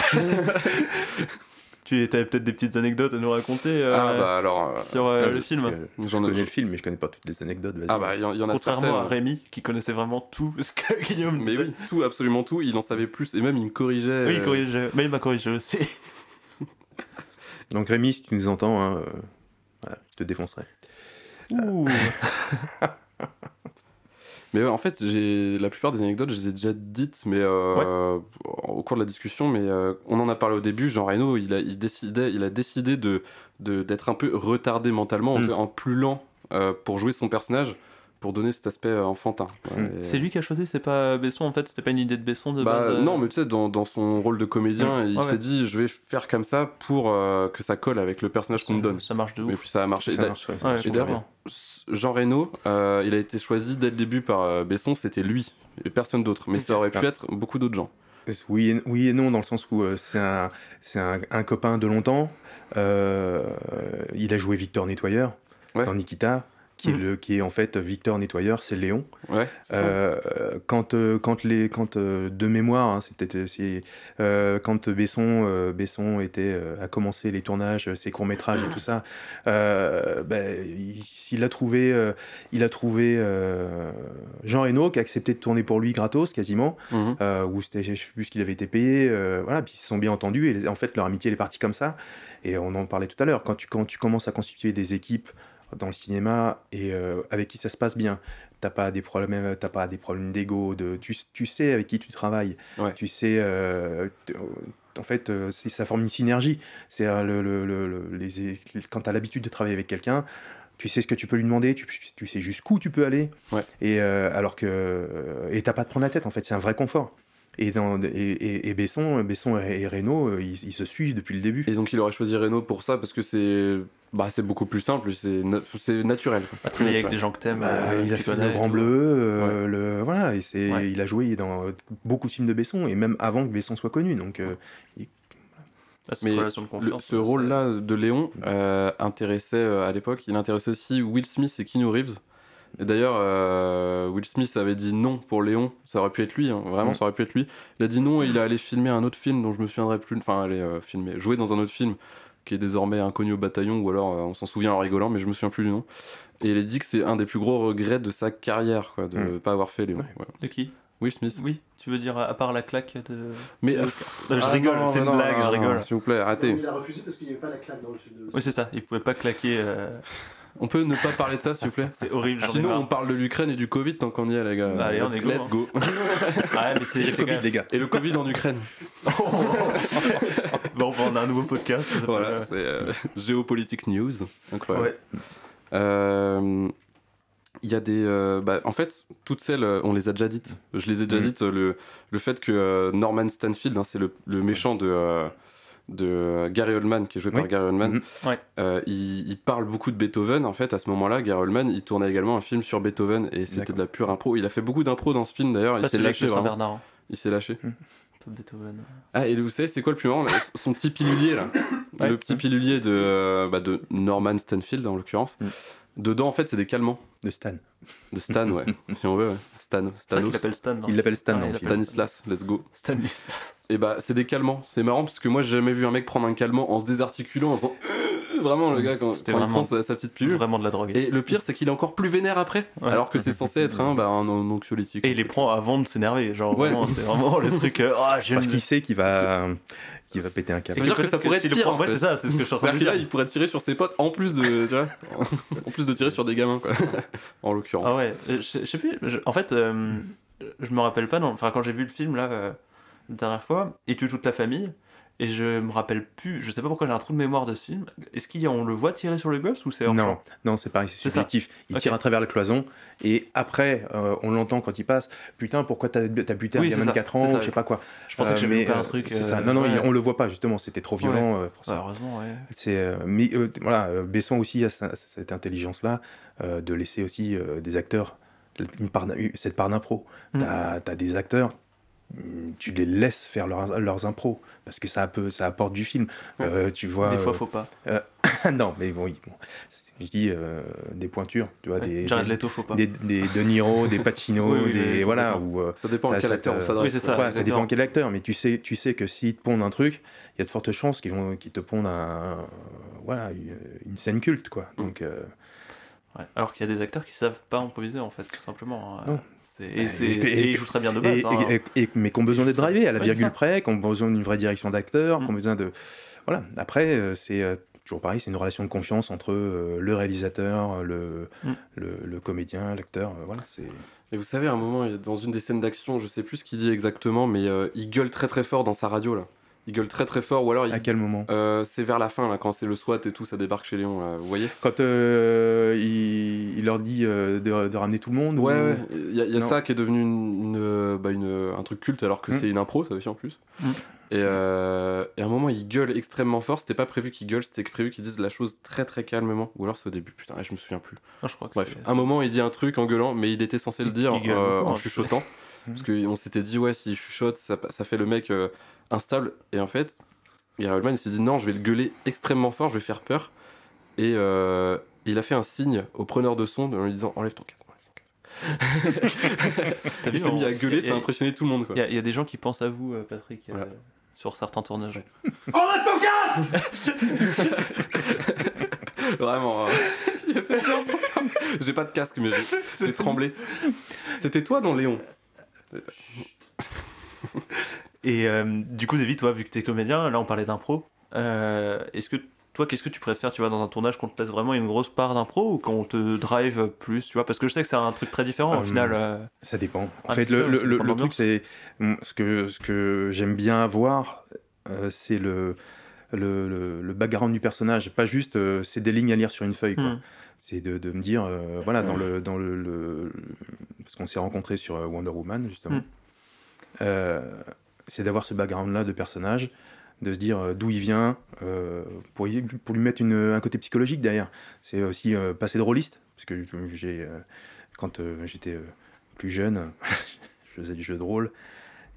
Tu avais peut-être des petites anecdotes à nous raconter euh, ah bah alors, euh, sur euh, le film. j'en ai- connais le film, mais je connais pas toutes les anecdotes. vas-y. Ah bah il y, en- il y en a Contrairement certaines. à Rémi qui connaissait vraiment tout ce que Guillaume Mais disait. oui, tout, absolument tout, il en savait plus, et même il me corrigeait. Oui, il corrigeait. Mais il m'a corrigé aussi. Donc Rémi, si tu nous entends, hein, euh, voilà, je te défoncerai. Ouh. Mais ouais, en fait, j'ai la plupart des anecdotes, je les ai déjà dites, mais euh, au cours de la discussion. Mais euh, on en a parlé au début. Jean Reno, il a, il décidait, il a décidé de d'être un peu retardé mentalement, en Mm. en plus lent euh, pour jouer son personnage, pour donner cet aspect euh, enfantin. Mm. Et- C'est lui qui a choisi, c'est pas Besson en fait, c'était pas une idée de Besson de Bah, base. euh, non, mais tu sais, dans, dans son rôle de comédien, il Ouais, s'est ouais. dit, je vais faire comme ça pour euh, que ça colle avec le personnage qu'on me donne. Ça marche de Et ouf. puis ça a marché. Ça D'a- marche, ouais, ça Ouais, marche Et super d'ailleurs. Jean Reno, euh, il a été choisi dès le début par euh, Besson, c'était lui et personne d'autre. Mais ça aurait pu Ah. être beaucoup d'autres gens. Oui et, oui et non, dans le sens où euh, c'est un, c'est un, un copain de longtemps. Euh, il a joué Victor Nettoyeur Ouais. dans Nikita, qui, est Mhm. le, qui est en fait Victor Nettoyeur, c'est Léon. Ouais. Euh, quand, euh, quand, les, quand euh, de mémoire, hein, euh, quand Besson, Besson était, a commencé les tournages, ses courts-métrages et tout ça, euh, ben, il, il a trouvé, il a trouvé Jean Reno qui a accepté de tourner pour lui gratos quasiment euh, où c'était, je sais plus ce qu'il avait été payé, voilà, puis ils se sont bien entendus, et en fait leur amitié elle est partie comme ça, et on en parlait tout à l'heure, quand tu, quand tu commences à constituer des équipes dans le cinéma, et euh, avec qui ça se passe bien, t'as pas des problèmes, t'as pas des problèmes d'ego, de, tu, tu sais avec qui tu travailles, Ouais. tu sais, euh, en fait, euh, c'est, ça forme une synergie, c'est euh, le, le- le- le- les, quand t'as l'habitude de travailler avec quelqu'un, tu sais ce que tu peux lui demander, tu, tu sais jusqu'où tu peux aller, Ouais. et euh, alors que euh, et t'as pas à te prendre la tête en fait, c'est un vrai confort. Et, dans, et, et, et Besson, Besson et, et Reno, euh, ils, ils se suivent depuis le début. Et donc il aurait choisi Reno pour ça parce que c'est bah, c'est beaucoup plus simple, c'est na- c'est naturel. travailler avec des gens que t'aimes. Bah, euh, il a fait le Grand. Bleu, euh, le voilà, et c'est, Ouais. il a joué dans beaucoup de films de Besson et même avant que Besson soit connu. Donc euh, Ah, cette Mais relation de Le- confiance. ce rôle-là de Léon euh, intéressait euh, à l'époque, il intéressait aussi Will Smith et Keanu Reeves. Et d'ailleurs, euh, Will Smith avait dit non pour Léon, ça aurait pu être lui, hein, vraiment, Mm. ça aurait pu être lui. Il a dit non et il est allé filmer un autre film dont je me souviendrai plus, enfin, aller euh, filmer, jouer dans un autre film qui est désormais inconnu au bataillon, ou alors euh, on s'en souvient en rigolant, mais je me souviens plus du nom. Et il a dit que c'est un des plus gros regrets de sa carrière, quoi, de ne Mm. pas avoir fait Léon. Ouais. De qui? Will Smith. Oui, tu veux dire à part la claque de. Mais Euh, Non, je ah rigole, c'est une non, blague, non, je rigole. S'il vous plaît, arrêtez. Il a refusé parce qu'il n'y avait pas la claque dans le film. Oui, c'est ça, il pouvait pas claquer. euh, On peut ne pas parler de ça, s'il vous plaît C'est horrible, Sinon, on parle de l'Ukraine et du Covid tant qu'on y est, les gars. Bah, allez, on let's, est go, let's go. Ouais, mais c'est le Covid, les gars. Et le Covid en Ukraine. Bon, on a un nouveau podcast. ça Voilà, s'appelle, c'est euh, Géopolitique News. Incroyable. Ouais. Euh, il y a des. euh, bah, en fait, toutes celles, euh, on les a déjà dites. Je les ai déjà Mhm. dites. euh, Le, le fait que euh, Norman Stanfield, hein, c'est le, le méchant de, euh, de Gary Oldman, qui est joué par. Gary Oldman, Mhm. Ouais. euh, il, il parle beaucoup de Beethoven. En fait, à ce moment-là, Gary Oldman, il tournait également un film sur Beethoven et c'était de la pure impro. Il a fait beaucoup d'impro dans ce film d'ailleurs. Il s'est lâché hein. Il s'est lâché. Peu Beethoven. Ah, et vous savez, c'est quoi le plus marrant Son petit pilulier là. Ouais. Le petit pilulier de, euh, bah, de Norman Stanfield en l'occurrence. Mm. Dedans, en fait, c'est des calmants. De Stan. De Stan, ouais. si on veut, ouais. Stan. Stanos. qu'il l'appelle Stan. non Il l'appelle Stan. Ah, il. Stanislas, let's go. Stanislas. Et bah, c'est des calmants. C'est marrant parce que moi, j'ai jamais vu un mec prendre un calmant en se désarticulant, en faisant. Vraiment, le gars, quand, C'était quand il prend sa, sa petite pilule. Vraiment de la drogue. Et le pire, c'est qu'il est encore plus vénère après. Ouais. Alors que c'est censé être un, bah, un, un anxiolytique. Et il les prend avant de s'énerver. Genre, Ouais. vraiment, c'est vraiment le truc. euh, j'ai Parce qu'il sait qu'il va, qu'il va péter un câble. Veut dire que ça pourrait s'il être le pire, prend- en Ouais, fait. c'est ça, c'est ce que je suis en dire. il pourrait tirer sur ses potes en plus de, tu vois, en plus de tirer sur des gamins, quoi. en l'occurrence. Ah ouais, euh, je je sais plus. je- en fait, euh, je me rappelle pas. non, Enfin, quand j'ai vu le film là, euh, la dernière fois, et tu toute ta famille, et je me rappelle plus. Je sais pas pourquoi j'ai un trou de mémoire de ce film. Est-ce qu'on le voit tirer sur le gosse ou c'est hors Non, non, c'est pareil, c'est ça. subjectif. Il tire à travers la cloison et après, euh, on l'entend quand il passe. Putain, pourquoi t'as as buté un gamin de ça, 4 c'est ans, ou je sais pas quoi. Je pensais que Euh, j'avais loupé un euh, truc. C'est euh, ça. Non, non, ouais. il- on le voit pas justement. C'était trop violent euh, pour ça. Ouais, heureusement, ouais. C'est, euh, mais euh, voilà, euh, Besson aussi a cette intelligence-là euh, de laisser aussi euh, des acteurs une part, cette part d'impro. Mm. T'as as des acteurs, tu les laisses faire leurs, leurs impros parce que ça, peut, ça apporte du film. Ouais. Euh, tu vois. Des fois, euh, faut pas. non, mais bon, oui, bon, je dis euh, des pointures, tu vois, Ouais, des, des, Leto, faut pas. des, des De Niro, des Pacino, Oui, oui, des oui, voilà, ou euh, Ça dépend quel acteur on euh, s'adresse. ça. ça dépend quel acteur, mais tu sais, tu sais que s'ils te pondent un truc, il y a de fortes chances qu'ils vont, qu'ils te pondent un, voilà, une, scène culte, quoi. Mm. Donc, euh, Ouais. Alors qu'il y a des acteurs qui savent pas improviser, en fait, tout simplement. hein. Non. C'est- Et, ils jouent très bien de base. et, hein. et- et- mais qui ont besoin d'être drivés à la Ouais, virgule près, qui ont besoin d'une vraie direction d'acteur, qui ont besoin de, voilà. Après, euh, c'est euh, toujours pareil, c'est une relation de confiance entre euh, le réalisateur, le, Mm. le, le comédien, l'acteur, voilà, c'est. Et vous savez, à un moment, dans une des scènes d'action, je sais plus ce qu'il dit exactement, mais euh, il gueule très très fort dans sa radio là. Il gueule très très fort, ou alors il- À quel moment euh, c'est vers la fin là, quand c'est le SWAT et tout, ça débarque chez Léon. Là, vous voyez Quand euh, il, il leur dit euh, de, de ramener tout le monde Ouais, ou- ouais. Il y a, y a ça qui est devenu une, une, bah, une- un truc culte alors que Mm. c'est une impro, ça aussi en plus. Mm. Et, euh, et à un moment, il gueule extrêmement fort. C'était pas prévu qu'il gueule, c'était prévu qu'il dise la chose très très calmement. Ou alors c'est au début, putain, je me souviens plus. Non, je crois que Bref, un moment, il dit un truc en gueulant, mais il était censé le dire euh, beaucoup, en hein, chuchotant. parce qu'on s'était dit, ouais, s'il chuchote, ça, ça fait le mec euh, instable. Et en fait, Gary Oldman, il s'est dit, non, je vais le gueuler extrêmement fort, je vais faire peur. Et euh, il a fait un signe au preneur de son en lui disant, enlève ton casque. il vu, s'est mis on- à gueuler, et- ça a impressionné tout le monde. Il y, a- y a des gens qui pensent à vous, euh, Patrick, euh, sur certains tournages. Enlève ton casque Vraiment. euh, a ça. J'ai pas de casque, mais j'ai- j'ai tremblé. C'était toi, non, Léon Et euh, du coup, David, toi, vu que t'es comédien, là on parlait d'impro, euh, est-ce que toi, qu'est-ce que tu préfères, tu vois, dans un tournage qu'on te laisse vraiment une grosse part d'impro ou qu'on te drive plus, tu vois? Parce que je sais que c'est un truc très différent au Euh, final. euh, Ça dépend. En Un fait, le, le- truc, c'est mm, ce que, ce que j'aime bien avoir, euh, c'est le, le, le- le background du personnage. Pas juste, c'est des lignes à lire sur une feuille. quoi. hmm. C'est de, de me dire, voilà, dans le, dans le, parce qu'on s'est rencontrés sur Wonder Woman justement. Mm. C'est d'avoir ce background-là de personnage, de se dire euh, d'où il vient, euh, pour, pour lui mettre une- un côté psychologique derrière. C'est aussi euh, passer de rôliste, parce que j'ai, quand j'étais plus jeune, je faisais du jeu de rôle.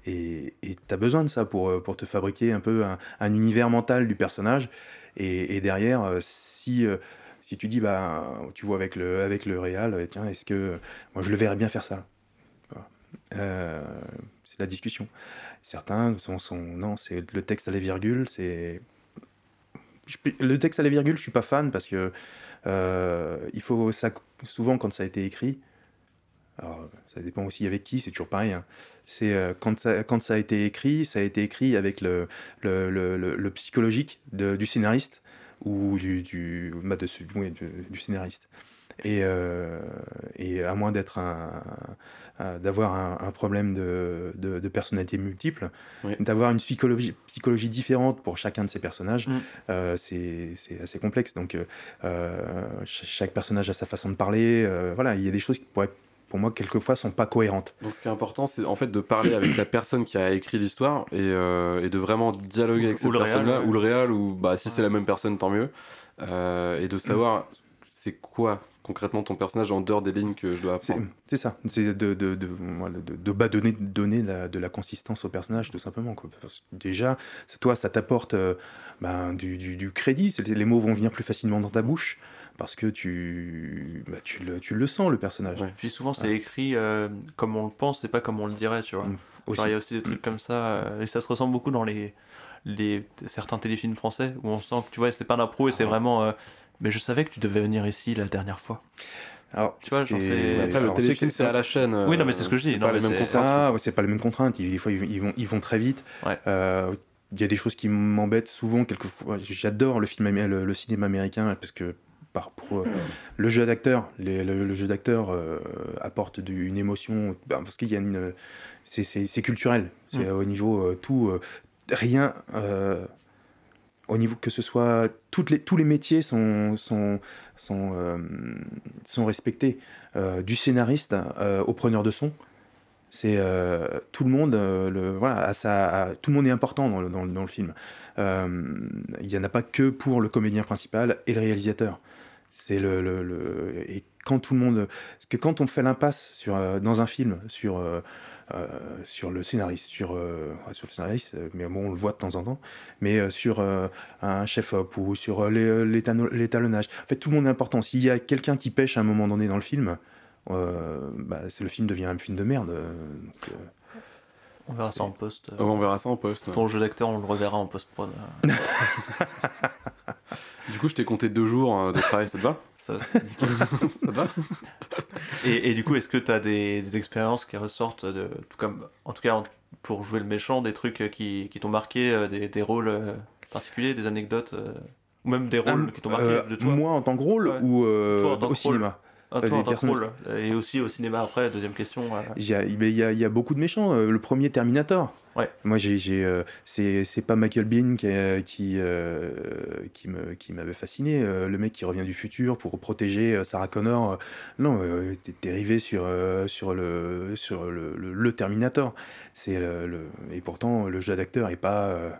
Et tu as besoin de ça pour, pour te fabriquer un peu un, un univers mental du personnage. Et, derrière, si, si tu dis, bah, tu vois avec le, avec le réal, euh, tiens, est-ce que moi je le verrais bien faire ça? C'est la discussion. Certains sont, non, c'est le texte à la virgule, c'est. Le texte à la virgule, je suis pas fan parce que euh, il faut ça souvent quand ça a été écrit. Alors, ça dépend aussi avec qui, c'est toujours pareil. hein. C'est euh, quand, ça, quand ça a été écrit, ça a été écrit avec le, le, le- le- psychologique du scénariste ou du, du, bah, du scénariste. Et, euh, et à moins d'être un, d'avoir un, un problème de, de, de personnalité multiple, Oui. d'avoir une psychologie, psychologie différente pour chacun de ces personnages, Mm. euh, c'est c'est assez complexe. Donc, euh, ch- chaque personnage a sa façon de parler. voilà, il y a des choses qui pourraient, pour moi, quelquefois, sont pas cohérentes. Donc ce qui est important, c'est en fait de parler avec la personne qui a écrit l'histoire et, euh, et de vraiment dialoguer avec Ou cette personne-là, ouais. ou le réal, ou bah, si c'est la même personne, tant mieux. Euh, et de savoir c'est quoi concrètement ton personnage en dehors des lignes que je dois C'est apprendre. c'est ça, c'est de, de, de, voilà, de, donner, donner la- de la consistance au personnage, tout simplement. Quoi. Parce que déjà, c'est- toi, ça t'apporte euh, ben, du, du, du crédit, les mots vont venir plus facilement dans ta bouche, parce que tu, bah, tu, le, tu le sens, le personnage. Ouais. Puis souvent, c'est écrit euh, comme on le pense et pas comme on le dirait, tu vois. Mm. Aussi. Il y a aussi des trucs comme ça, euh, et ça se ressent beaucoup dans les, les certains téléfilms français où on sent que tu vois, c'est pas un impro et c'est vraiment. Euh, mais je savais que tu devais venir ici la dernière fois. Alors, Tu vois, c'est- c'est- Après, le téléfilm, c'est- c'est à la chaîne. euh, Oui, non, mais c'est ce que je dis, C'est non, pas les mêmes c'est- contraintes. Ouais, c'est pas les mêmes contraintes. Ils- Des fois, ils, vont, ils vont très vite. Ouais. Euh, Il y a des choses qui m'embêtent souvent. Quelquefois, j'adore le film, le, le cinéma américain parce que par, pour, euh, le jeu d'acteur, le, le jeu d'acteur euh, apporte une émotion. ben, parce qu'il y a une, c'est, c'est- c'est culturel. C'est Mm. au niveau euh, tout, euh, rien. Au niveau que ce soit toutes les, tous les métiers sont sont sont, euh, sont respectés. Euh, du scénariste euh, au preneur de son c'est tout le monde le voilà tout le monde est important dans le, dans le, film. Il y en a pas que pour le comédien principal et le réalisateur. C'est le, le, et quand tout le monde parce que quand on fait l'impasse sur dans un film sur sur le scénariste, sur, euh, ouais, sur le scénariste, euh, mais bon, on le voit de temps en temps, mais euh, sur euh, un chef-op ou sur euh, l'étalonnage. En fait, tout le monde est important. S'il y a quelqu'un qui pêche à un moment donné dans le film, euh, bah, c'est le film devient un film de merde. euh, donc, euh, On verra ça en post. Oh, on verra ça en post. ouais. Ton jeu d'acteur, on le reverra en post-prod. Du coup, je t'ai compté deux jours euh, de travail, ça te va? Ça- Ça te va et, et du coup, est-ce que tu as des, des expériences qui ressortent, de, tout comme, en tout cas pour jouer le méchant, des trucs euh, qui, qui t'ont marqué, euh, des, des rôles euh, particuliers, des anecdotes, ou même des rôles ah, qui t'ont marqué euh, de toi Moi en tant que rôle Ouais. ou euh, Toi, en tant au que cinéma Ah, toi, en tant que personnages. rôle, et aussi au cinéma après, deuxième question. Il y a, il y a- il y a beaucoup de méchants. Le premier Terminator. Ouais. Moi, j'ai, j'ai, euh, c'est, c'est pas Michael Bean qui, euh, qui, euh, qui, me, qui m'avait fasciné. Euh, le mec qui revient du futur pour protéger euh, Sarah Connor. Non, euh, arrivé sur, euh, sur, le, sur le, le, le Terminator. C'est le, le- et pourtant, le jeu d'acteur est pas. euh,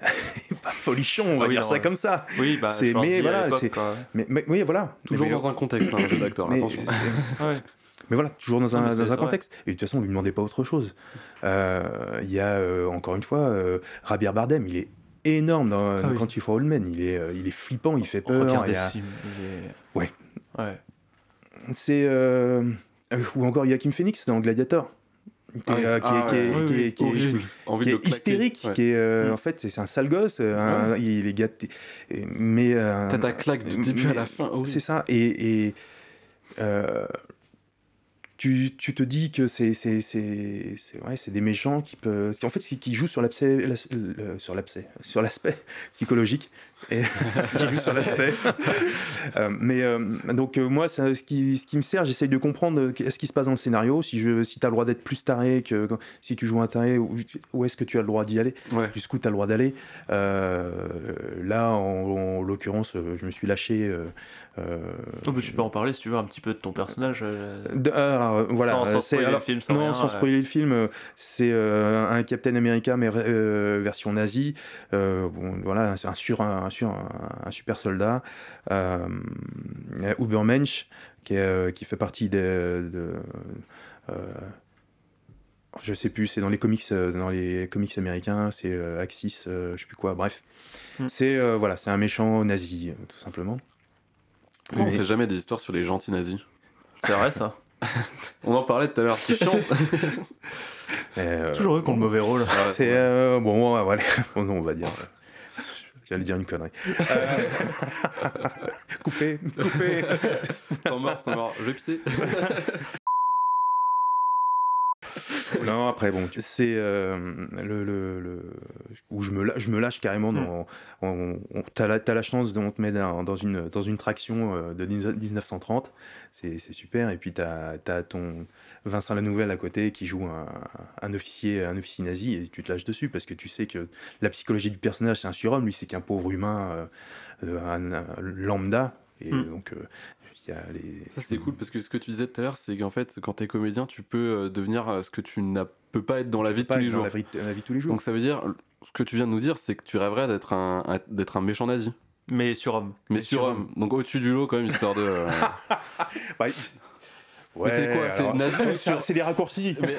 pas folichon, on va Ah oui, dire non, ça ouais. comme ça. Oui, bah, C'est- mais voilà, c'est-. Mais, mais oui, voilà. Toujours Mais- dans un contexte, hein, un jeu d'acteur, mais- attention. Ouais. mais voilà, toujours dans Non, un, dans un vrai. contexte. Et de toute façon, on lui demandait pas autre chose. Euh, Il y a, euh, encore une fois, euh, Javier Bardem, il est énorme dans, dans oui. Quand il faut Oldman. Il est, euh, il est flippant, il fait peur. Il y a- ce film. il est- Ouais. Ouais. C'est. euh, euh, ou encore Joachim Phoenix dans Gladiator. Qui est, Ah oui. euh, Ah ouais, oui, oui, hystérique, Ouais. qui est, euh, Mm. en fait, c'est c'est un sale gosse, euh, un- il est gâté. Mais. euh, T'as ta claque du début à mais- la fin. horrible. C'est ça. Et, et, euh, tu, tu te dis que c'est c'est ouais, c'est des méchants qui peuvent en fait qui jouent sur l'abcès sur l'abcès sur l'aspect psychologique et qui jouent sur l'abcès. Euh, mais euh, donc euh, moi ça, ce qui ce qui me sert j'essaye de comprendre ce qui se passe dans le scénario si je si tu as le droit d'être plus taré que si tu joues un taré où, où est-ce que tu as le droit d'y aller? Ouais. jusqu'où tu as le droit d'aller? Là, en, en l'occurrence, je me suis lâché. Euh, Oh, bah, tu peux en parler si tu veux un petit peu de ton personnage. euh, de- alors, euh, voilà, Sans- sans spoiler alors, le film, sans non, rien, sans spoiler le film, c'est un Captain America mais version nazie. Bon, voilà, c'est un sur un, sur un, un super soldat. Ubermensch qui, est, qui fait partie de, de je sais plus, c'est dans les comics, dans les comics américains, c'est euh, Axis, euh, je sais plus quoi. Bref, Hmm. c'est euh, voilà, c'est un méchant nazi, tout simplement. Pourquoi on Mais- fait jamais des histoires sur les gentils nazis C'est vrai ça. On en parlait tout à l'heure. C'est chiant. ça. Euh, Toujours eux qui ont le mauvais rôle. Ouais, C'est euh, bon, ouais, voilà. Bon, non, on va dire. euh, J'allais dire une connerie. Euh, coupé, coupé. T'en mort, t'en mort. Je vais pisser. Non, après, bon, tu- c'est euh, le, le, le- où je me, la- je me lâche carrément dans. on- on- T'as la, chance de on te met dans, dans une, dans une traction euh, de 1930, c'est super. Et puis t'as as ton Vincent Lanouvelle à côté qui joue un, un officier, un officier nazi et tu te lâches dessus parce que tu sais que la psychologie du personnage, c'est un surhomme. Lui, c'est qu'un pauvre humain euh, un, un lambda. Et Mm. donc, euh, y a les. Ça c'est cool parce que ce que tu disais tout à l'heure, c'est qu'en fait, quand t'es comédien, tu peux euh, devenir euh, ce que tu ne peux pas être dans la vie de pas tous les être dans jours. La vie, la vie de tous les jours. Donc ça veut dire, ce que tu viens de nous dire, c'est que tu rêverais d'être un, un- d'être un méchant nazi, Mais sur homme. mais Mais sur sur homme. Donc au-dessus du lot quand même, histoire de. euh, Bah, Mais c'est quoi, c'est nazi c'est- ou c'est- sur- C'est des raccourcis. mais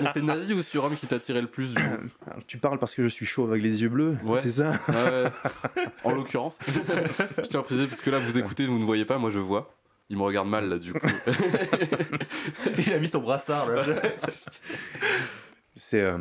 mais c'est nazi ou sur homme qui t'attirait le plus du coup Alors, Tu parles parce que je suis chaud avec les yeux bleus, Ouais. c'est ça? Ouais, ouais. En l'occurrence, je tiens à préciser parce que là vous écoutez, vous ne voyez pas, moi je vois. Il me regarde mal là du coup. Il a mis son brassard là. C'est euh,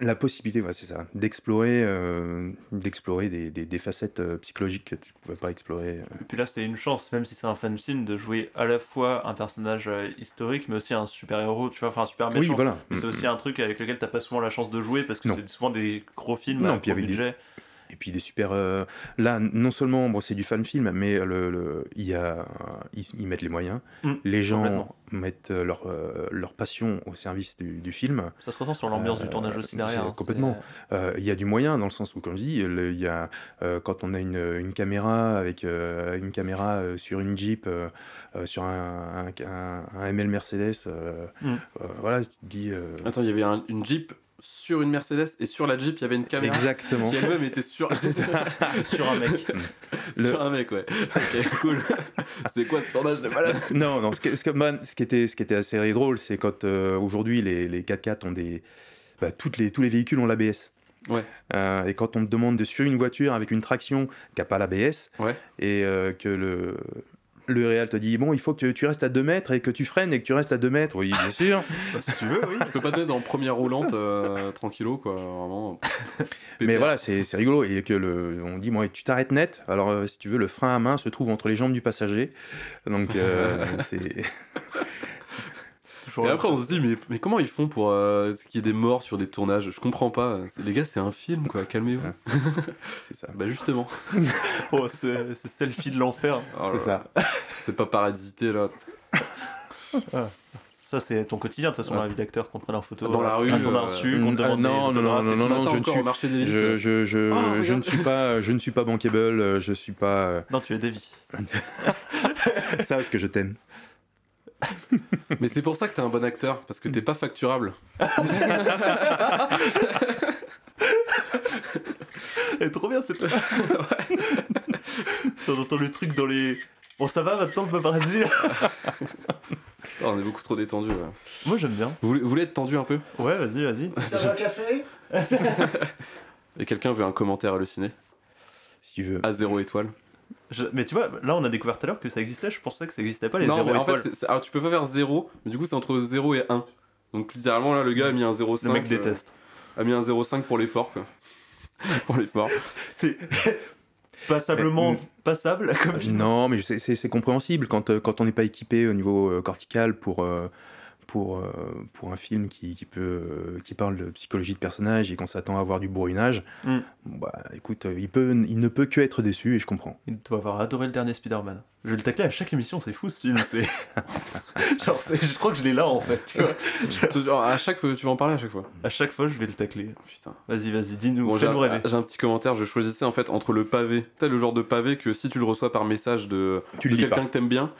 la possibilité, ouais, c'est ça, d'explorer, euh, d'explorer des, des- des facettes euh, psychologiques que tu ne pouvais pas explorer. euh. Et puis là, c'est une chance, même si c'est un fan film, de jouer à la fois un personnage euh, historique, mais aussi un super héros, tu vois, enfin un super méchant. Oui, voilà. Mais c'est aussi un truc avec lequel t'as pas souvent la chance de jouer parce que Non. c'est souvent des gros films Non, à gros des- budget. Et puis des super. euh, là, non seulement bon, c'est du fan film, mais le, le- il y a, ils, ils mettent les moyens. Mm, les gens mettent euh, leur, euh, leur passion au service du, du film. Ça se ressent sur l'ambiance Euh, du tournage aussi derrière. hein, complètement. Euh, Il y a du moyen dans le sens où, comme je dis, le- il y a, euh, quand on a une, une caméra avec euh, une caméra sur une Jeep, euh, euh, sur un, un, un- un ML Mercedes, euh, Mm. euh, voilà, tu te dis. euh, Attends, il y avait un- une Jeep sur une Mercedes et sur la Jeep il y avait une caméra exactement. qui elle-même était sur, sur un mec. Le- sur un mec, ouais. Ok, cool. c'est quoi ce tournage de malade non, non, ce, qui- ce que- man, ce qui, était, ce qui était assez drôle, c'est quand euh, aujourd'hui les, les 4x4 ont des. bah, toutes les, tous les véhicules ont l'ABS. Ouais. Euh, et quand on te demande de suivre une voiture avec une traction qui n'a pas l'ABS, Ouais. et euh, que le. Le réel te dit bon, il faut que tu restes à 2 mètres et que tu freines et que tu restes à 2 mètres. Oui, bien sûr. Bah, si tu veux, oui. Tu peux pas te mettre en première roulante euh, tranquillo quoi, vraiment. Mais voilà, c'est c'est rigolo. Et que le, on dit, moi, tu t'arrêtes net. Alors, euh, si tu veux, le frein à main se trouve entre les jambes du passager. Donc, euh, c'est. Et après on se dit mais, mais comment ils font pour euh, qu'il y ait des morts sur des tournages? Je comprends pas. Les gars c'est un film quoi, calmez-vous. C'est ça. Bah justement. Oh, c'est c'est selfie de l'enfer. Oh C'est là. C'est pas parasité là. Ça, c'est ton quotidien, de toute façon, Ouais. dans la vie d'acteur, qu'on te prenne en photo. Dans la rue, qu'on te ah, demande non, des non, non, non. Ce non, je ne suis- marché des Je, je, je, Oh, je ne suis pas, je ne suis pas bankable. Je suis pas. euh, Non, tu es Davy. Ça, parce que je t'aime. Mais c'est pour ça que t'es un bon acteur, parce que t'es pas facturable. Elle est trop bien cette. T'as entendu le truc dans les. Bon, ça va maintenant le paparazzi là Oh, on est beaucoup trop détendu là. Moi j'aime bien. Vous voulez, vous voulez être tendu un peu? Ouais, vas-y, vas-y. T'as un café? Et quelqu'un veut un commentaire halluciné Si tu veux. À zéro étoile. Je- Mais tu vois, là on a découvert tout à l'heure que ça existait, je pensais que ça existait pas les non, zéro mais en fait, étoiles. c'est- c'est- alors tu peux pas faire 0, mais du coup c'est entre 0 et 1. Donc littéralement là, le gars a mis un 0,5. le mec euh, déteste. a mis un 0,5 pour l'effort quoi. pour l'effort. C'est passablement Mais- passable comme film. Non, mais je sais- c'est c'est compréhensible quand, euh, quand on n'est pas équipé au niveau euh, cortical pour, euh, pour, euh, pour un film qui, qui, peut, euh, qui parle de psychologie de personnage et qu'on s'attend à avoir du bourrinage. Mm. Bah, écoute, euh, il, peut, il ne peut que être déçu et je comprends. Il doit avoir adoré le dernier Spider-Man. Je vais le tacler à chaque émission, c'est fou ce film. c'est- Genre, je crois que je l'ai là en fait. Tu vois. Genre, à chaque fois, tu vas en parler à chaque fois. À chaque fois, je vais le tacler. Putain. Vas-y, vas-y, dis-nous, Bon, j'ai un, petit commentaire, je choisissais en fait entre le pavé, tu sais le genre de pavé que si tu le reçois par message de, de quelqu'un que t'aimes bien,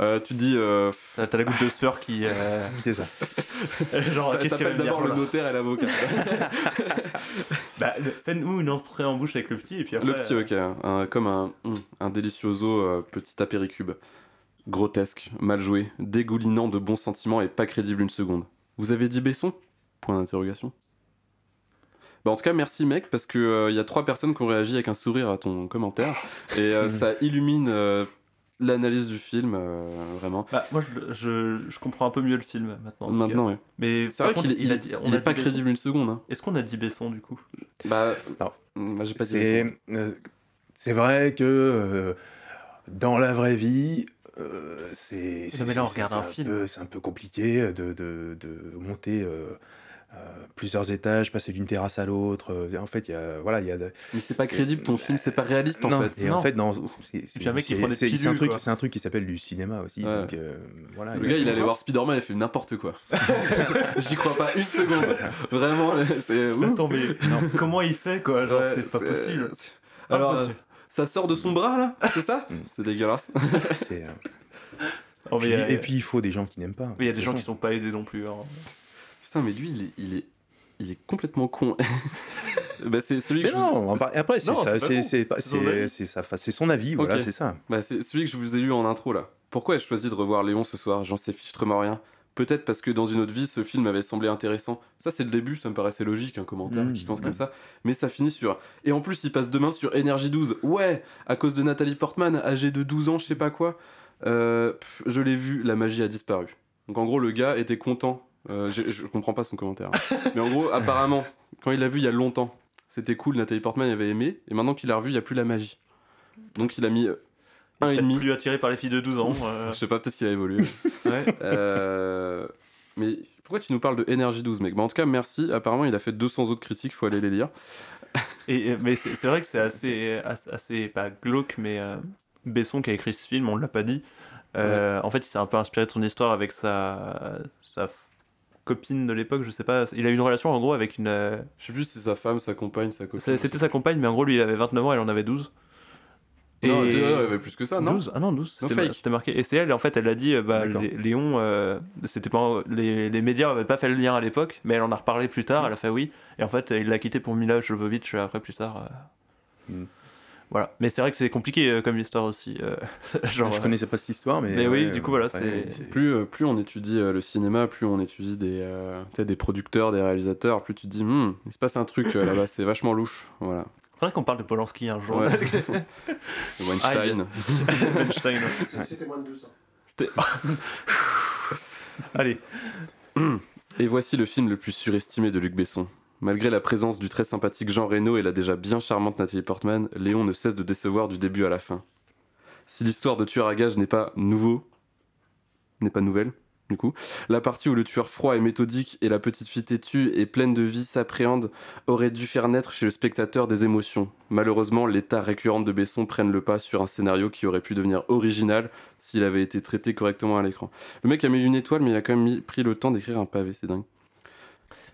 euh, tu dis euh, T'as la goutte de sueur qui. euh, C'est ça. Genre, qu'est-ce qu'elle d'abord le notaire et l'avocat. Bah, fais-nous une entrée en bouche avec le petit et puis après. le petit, euh, ok, un- comme un, mm, un delicioso euh, petit apéricube. Grotesque, mal joué, dégoulinant de bons sentiments et pas crédible une seconde. Vous avez dit Besson? Point d'interrogation. Bah en tout cas, merci mec, parce que il y a trois personnes qui ont réagi avec un sourire à ton commentaire. Et euh, ça illumine euh, l'analyse du film, euh, vraiment. Bah, moi, je, je, je comprends un peu mieux le film maintenant. Maintenant, ouais. Mais C'est vrai qu'il est, il a est- dit- il on est a dit pas Besson. crédible une seconde. Hein. Est-ce qu'on a dit Besson du coup? Bah, mm, bah, j'ai pas dit Besson. C'est euh, c'est vrai que euh, dans la vraie vie, euh, c'est Non, un peu- un peu compliqué de, de, de monter euh, plusieurs étages, passer d'une terrasse à l'autre. euh, En fait, il y a, voilà, il y a. de- Mais c'est pas crédible, ton film, c'est pas réaliste en non, fait. Et en Non. fait, non, c'est un mec qui c'est- prend des c'est- c'est un truc, quoi. c'est un truc qui s'appelle du cinéma aussi. Ouais. Donc euh, voilà. Le gars, il allait voir Spider-Man, il fait n'importe quoi. J'y crois pas une seconde. Vraiment, c'est. Attends, mais comment il fait quoi Genre, Ouais, c'est pas possible. Alors, Impossible. euh, ça sort de son bras là, c'est ça Mm. C'est dégueulasse. c'est, euh, Oh, puis- a- et puis il faut des gens qui n'aiment pas. mais il y a des De gens qui sont pas aidés non plus. hein. Putain, mais lui, il est, il est, il est complètement con. bah, c'est celui que Mais je vous... non, après, c'est ça, son avis. voilà, c'est ça. bah, c'est celui que je vous ai lu en intro là. Pourquoi ai-je choisi de revoir Léon ce soir? J'en sais fichtrement rien. Peut-être parce que dans une autre vie, ce film m'avait semblé intéressant. Ça, c'est le début, ça me paraissait logique, un commentaire Mmh, qui commence ouais. comme ça. Mais ça finit sur. Et en plus, il passe demain sur Energy 12. Ouais, à cause de Nathalie Portman, âgée de 12 ans, je sais pas quoi. Euh, pff, je l'ai vu, la magie a disparu. Donc en gros, le gars était content. Euh, je, je comprends pas son commentaire. hein. Mais en gros, apparemment, quand il l'a vu il y a longtemps, c'était cool, Nathalie Portman avait aimé. Et maintenant qu'il l'a revu, il y a plus la magie. Donc il a mis euh, un et demi. plus attiré par les filles de 12 ans. euh, Je sais pas, peut-être qu'il a évolué. ouais. Euh, mais pourquoi tu nous parles de Energy 12, mec? Bah, En tout cas, merci. Apparemment, il a fait 200 autres critiques, faut aller les lire. Et, et- mais c'est c'est vrai que c'est assez, assez, assez- pas glauque, mais euh, Besson qui a écrit ce film, on ne l'a pas dit. Euh, En fait, il s'est un peu inspiré de son histoire avec sa, sa copine de l'époque, je sais pas. Il a eu une relation en gros avec une. euh, Je sais plus si c'est sa femme, sa compagne, sa copine. c'est- C'était sa compagne, mais en gros, lui, il avait 29 ans, elle en avait 12. Non, il y avait plus que ça, non 12 Ah non, 12, No c'était fake. c'était marqué. Et c'est elle, en fait, elle a dit, euh, bah, D'accord. Lé- Léon, euh, c'était pas, les, les médias n'avaient pas fait le lien à l'époque, mais elle en a reparlé plus tard, elle a fait oui. Et en fait, il l'a quitté pour Mila Jovovich après, plus tard. euh. Mm. Voilà. Mais c'est vrai que c'est compliqué euh, comme histoire aussi. euh, genre, je euh, connaissais pas cette histoire, mais. mais oui, ouais, du coup, voilà, c'est- Plus, euh, plus on étudie euh, le cinéma, plus on étudie des, euh, des producteurs, des réalisateurs, plus tu te dis, Hmm, il se passe un truc euh, là-bas, c'est vachement louche. Voilà. Faudrait qu'on parle de Polanski un jour. Ouais. Weinstein. Weinstein. C'était moins de 200. C'était- Allez. Et voici le film le plus surestimé de Luc Besson. Malgré la présence du très sympathique Jean Reno et la déjà bien charmante Nathalie Portman, Léon ne cesse de décevoir du début à la fin. Si l'histoire de tueur à gages n'est pas nouveau, n'est pas nouvelle, du coup, la partie où le tueur froid et méthodique et la petite fille têtue et pleine de vie s'appréhende aurait dû faire naître chez le spectateur des émotions. Malheureusement, l'état récurrent de Besson prenne le pas sur un scénario qui aurait pu devenir original s'il avait été traité correctement à l'écran. Le mec a mis une étoile, mais il a quand même pris le temps d'écrire un pavé, c'est dingue.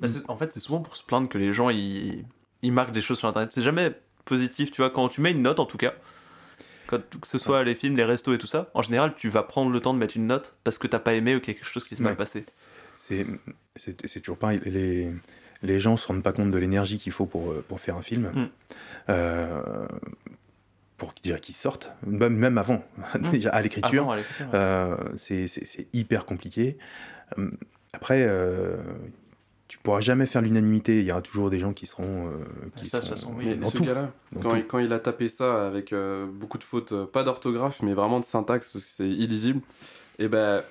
Bah, en fait, c'est souvent pour se plaindre que les gens ils, ils marquent des choses sur internet. C'est jamais positif, tu vois. Quand tu mets une note, en tout cas, quand, que ce soit les films, les restos et tout ça, en général, tu vas prendre le temps de mettre une note parce que t'as pas aimé ou quelque chose qui s'est mal Ouais. passé. C'est toujours pareil. Les, les gens se rendent pas compte de l'énergie qu'il faut pour, euh, pour faire un film. Mm. Euh, pour déjà qu'ils sortent, même, avant, déjà à l'écriture. Ouais. Euh, c'est hyper compliqué. Euh, Après, euh, tu pourras jamais faire l'unanimité. Il y aura toujours des gens qui seront. euh, qui Ça, toute façon, oui. Mais ce tout. gars-là, quand il, quand il a tapé ça avec euh, beaucoup de fautes, euh, pas d'orthographe, mais vraiment de syntaxe, parce que c'est illisible, et ben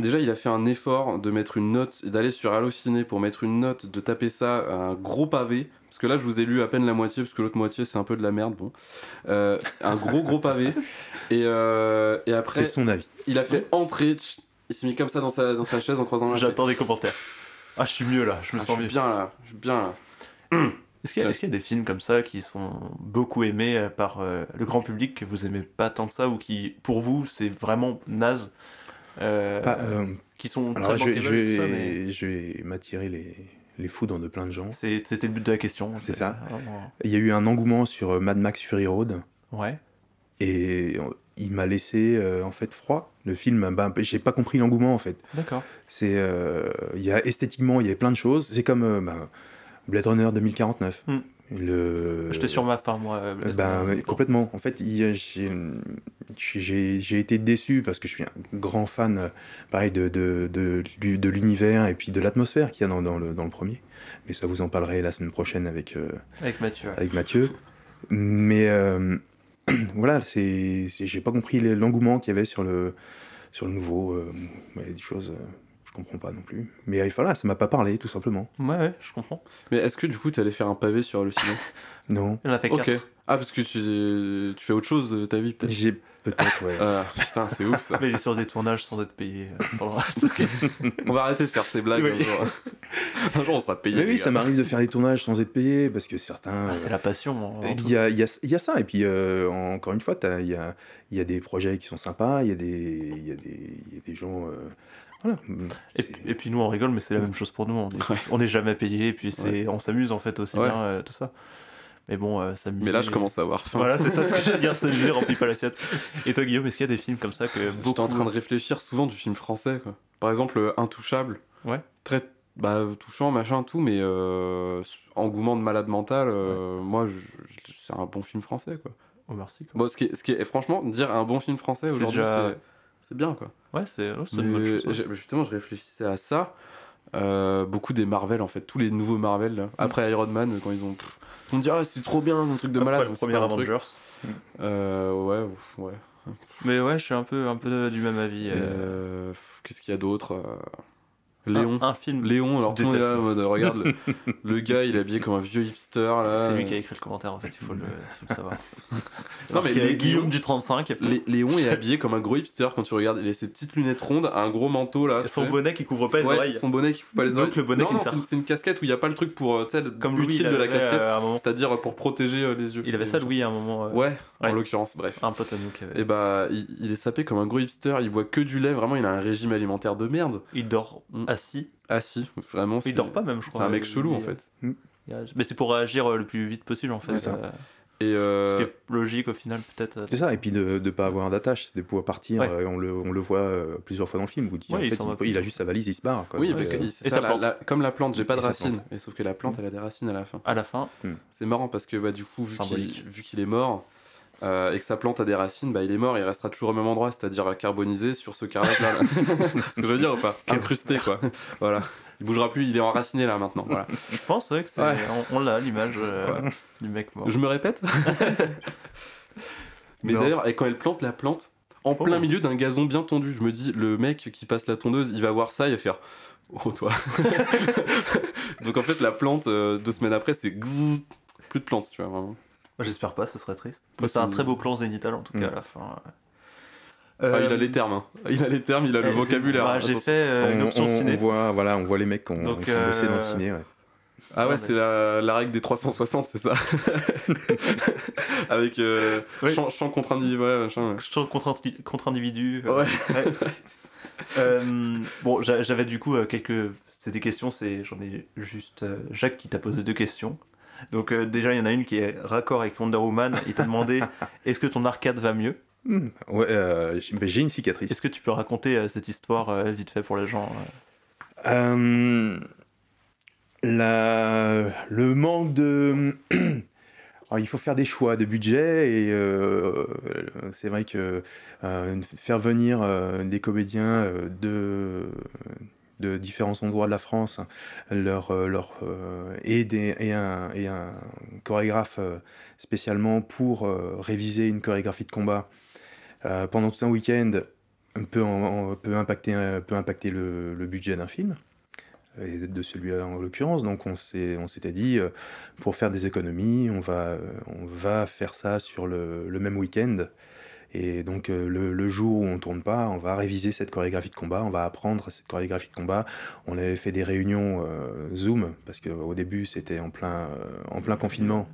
déjà il a fait un effort de mettre une note, d'aller sur Allociné pour mettre une note, de taper ça, un gros pavé, parce que là je vous ai lu à peine la moitié, parce que l'autre moitié c'est un peu de la merde, bon. Euh, un gros gros pavé, et, euh, et après C'est son avis. il a fait entrer, il s'est mis comme ça dans sa, dans sa chaise en croisant la J'attends des commentaires. Ah, je suis mieux là, je me Ah, je sens suis mieux. bien là, je suis bien là. Est-ce qu'il y, a- y des films comme ça qui sont beaucoup aimés euh, par euh, le grand public que vous aimez pas tant que ça ou qui, pour vous, c'est vraiment naze euh, euh, Qui sont alors, très je vais, je ça, vais, mais je vais m'attirer les, les foudres de plein de gens. c'était le but de la question. C'est ça. vraiment- Il y a eu un engouement sur Mad Max Fury Road. Ouais. Et il m'a laissé euh, en fait froid. Le film, ben, j'ai pas compris l'engouement en fait. D'accord. C'est, euh, y a esthétiquement, il y a plein de choses. C'est comme euh, ben, Blade Runner 2049. Hmm. Le, J'étais sur ma fin, moi. euh, Ben, complètement. En fait, j'ai été déçu parce que je suis un grand fan, pareil, de, de, de, l'u- de l'univers et puis de l'atmosphère qu'il y a dans, dans le, dans le premier. Mais ça, vous en parlerez la semaine prochaine avec, euh, Avec Mathieu. avec Mathieu. Mais euh, voilà, c'est, j'ai pas compris les- l'engouement qu'il y avait sur le, sur le nouveau. euh, ouais, des choses, euh, je comprends pas non plus. Mais euh, voilà, ça m'a pas parlé, tout simplement. Ouais, ouais, je comprends. Mais est-ce que du coup, t'allais faire un pavé sur le ciné Non. Il en a fait Ok. 4. Ah, parce que tu, tu fais autre chose de ta vie, peut-être J'ai peut-être, ouais. Ah, putain, c'est ouf ça. Mais il est sur des tournages sans être payé. euh, pendant le reste. Ok. On va arrêter de faire ces blagues Oui. un jour. un jour, on sera payé. Mais les oui, gars. ça m'arrive de faire des tournages sans être payé, parce que certains... Ah, c'est la passion. en- en tout. Il y a, il y a- il y a ça, et puis euh, encore une fois, t'as- il y a, il y a des projets qui sont sympas, il y a des, il y a des, il y a des gens. euh, voilà. Et, C'est- et puis nous on rigole, mais c'est la même chose pour nous. On est, on est jamais payé, et puis c'est, on s'amuse en fait aussi Ouais. bien, euh, tout ça. Mais bon, euh, s'amuser- Mais là, je commence à avoir faim. Voilà, c'est ça ce que j'allais dire, s'amuser remplit pas l'assiette. Et toi, Guillaume, est-ce qu'il y a des films comme ça que J'étais beaucoup. en train de réfléchir souvent du film français, quoi. Par exemple, euh, Intouchable. Ouais. Très bah, touchant, machin, tout, mais euh, engouement de malade mental, euh, moi, c'est un bon film français, quoi. Omar Sy, quoi. Bon, ce qui est, ce qui est, franchement, dire un bon film français C'est aujourd'hui, déjà- c'est c'est bien, quoi. Ouais, c'est, oh, c'est justement, je réfléchissais à ça. Euh, beaucoup des Marvel, en fait, tous les nouveaux Marvel, là. après Iron Man, quand ils ont. on me dit, ah, c'est trop bien, un truc de Après malade. le premier. Avengers. Euh, ouais, ouais. Mais ouais, je suis un peu, un peu du même avis. euh, Qu'est-ce qu'il y a d'autre euh, Léon. Un, un film. Léon, alors Tu tout le monde est là détestes. en mode, regarde, le, le gars, il est habillé comme un vieux hipster, là. C'est lui qui a écrit le commentaire en fait, il faut le, il faut le savoir. Non, mais les- Guillaume du 35, Lé- Léon est habillé comme un gros hipster quand tu regardes. Il a ses petites lunettes rondes, un gros manteau là. et son sais. bonnet qui couvre pas les Ouais, oreilles. son bonnet qui coupe pas les Donc oreilles. le bonnet non, qui non, c'est une- c'est une casquette où il n'y a pas le truc pour, euh, tu sais, le- Comme l'utile il de la casquette, euh, c'est-à-dire pour protéger euh, les yeux. Il avait ça, Louis, à un moment. euh, Ouais, en l'occurrence, bref. Un pote à nous qui avait. Et bah, il, il est sapé comme un gros hipster, il boit que du lait, vraiment, il a un régime alimentaire de merde. Il dort Mm. assis. Ah si, vraiment. Il dort pas même, je crois. C'est un mec chelou en fait. il- Mais c'est pour réagir euh, le plus vite possible en fait. C'est ça. euh, Et euh, Ce qui est logique au final, peut-être. euh, C'est ça, et puis de ne pas avoir d'attache, de pouvoir partir. Ouais. euh, on, le, on le voit plusieurs fois dans le film. Où il, dit, Ouais, en il fait, a juste sa valise, il se barre. Quoi. oui, euh, ça, la- la- comme la plante, j'ai pas de Et racines. Et sauf que la plante, elle a des racines à la fin. À la fin, C'est marrant parce que bah, du coup, vu qu'il Symbolique. vu qu'il est mort euh, et que sa plante a des racines, bah, il est mort, il restera toujours au même endroit, c'est-à-dire carbonisé sur ce carrelage là. C'est ce que je veux dire ou pas Incrusté quoi. voilà. Il bougera plus, il est enraciné là maintenant. Voilà. je pense ouais, que c'est. Ouais. On, on l'a l'image euh, du mec mort. Je me répète Mais Non. d'ailleurs, et quand elle plante la plante, en Oh. plein milieu d'un gazon bien tendu, je me dis, le mec qui passe la tondeuse, il va voir ça, il va faire Oh toi Donc en fait, la plante, euh, deux semaines après, c'est plus de plantes, tu vois, vraiment. J'espère pas, ce serait triste. C'est un très beau plan zénital en tout cas Mm. à la fin. Ah, il a les termes, hein. il a les termes, il a le euh, vocabulaire. bah, J'ai fait euh, une on, option on- ciné. on voit, voilà, on voit les mecs qui ont, bossé dans euh, le ciné. ouais. Ah ouais, Ouais, c'est la, la règle des 360, c'est ça? Avec euh, Oui. champ, champ contre individu, ouais, machin, ouais. Je trouve contre, contre individu. euh, Ouais. Euh, bon, j'a- j'avais du coup euh, quelques. C'est des questions, c'est j'en ai juste euh, Jacques qui t'a posé deux questions. Donc euh, déjà, il y en a une qui est raccord avec Wonder Woman. Il t'a demandé est-ce que ton arcade va mieux Hmm, ouais, euh, j'ai une cicatrice. Est-ce que tu peux raconter euh, cette histoire vite fait pour les gens la- le manque de. Alors, il faut faire des choix de budget et euh, c'est vrai que euh, faire venir euh, des comédiens de, de différents endroits de la France leur, euh, leur, euh, et, et un, et un chorégraphe euh, spécialement pour réviser une chorégraphie de combat pendant tout un week-end peut, peut impacter, peut impacter le, budget d'un film et de celui-là en l'occurrence. Donc on s'était dit, pour faire des économies, on va, on va faire ça sur le, le même week-end. Et donc euh, le, le jour où on tourne pas, on va réviser cette chorégraphie de combat, on va apprendre cette chorégraphie de combat. On avait fait des réunions euh, Zoom, parce qu'au début c'était en plein, euh, en plein confinement.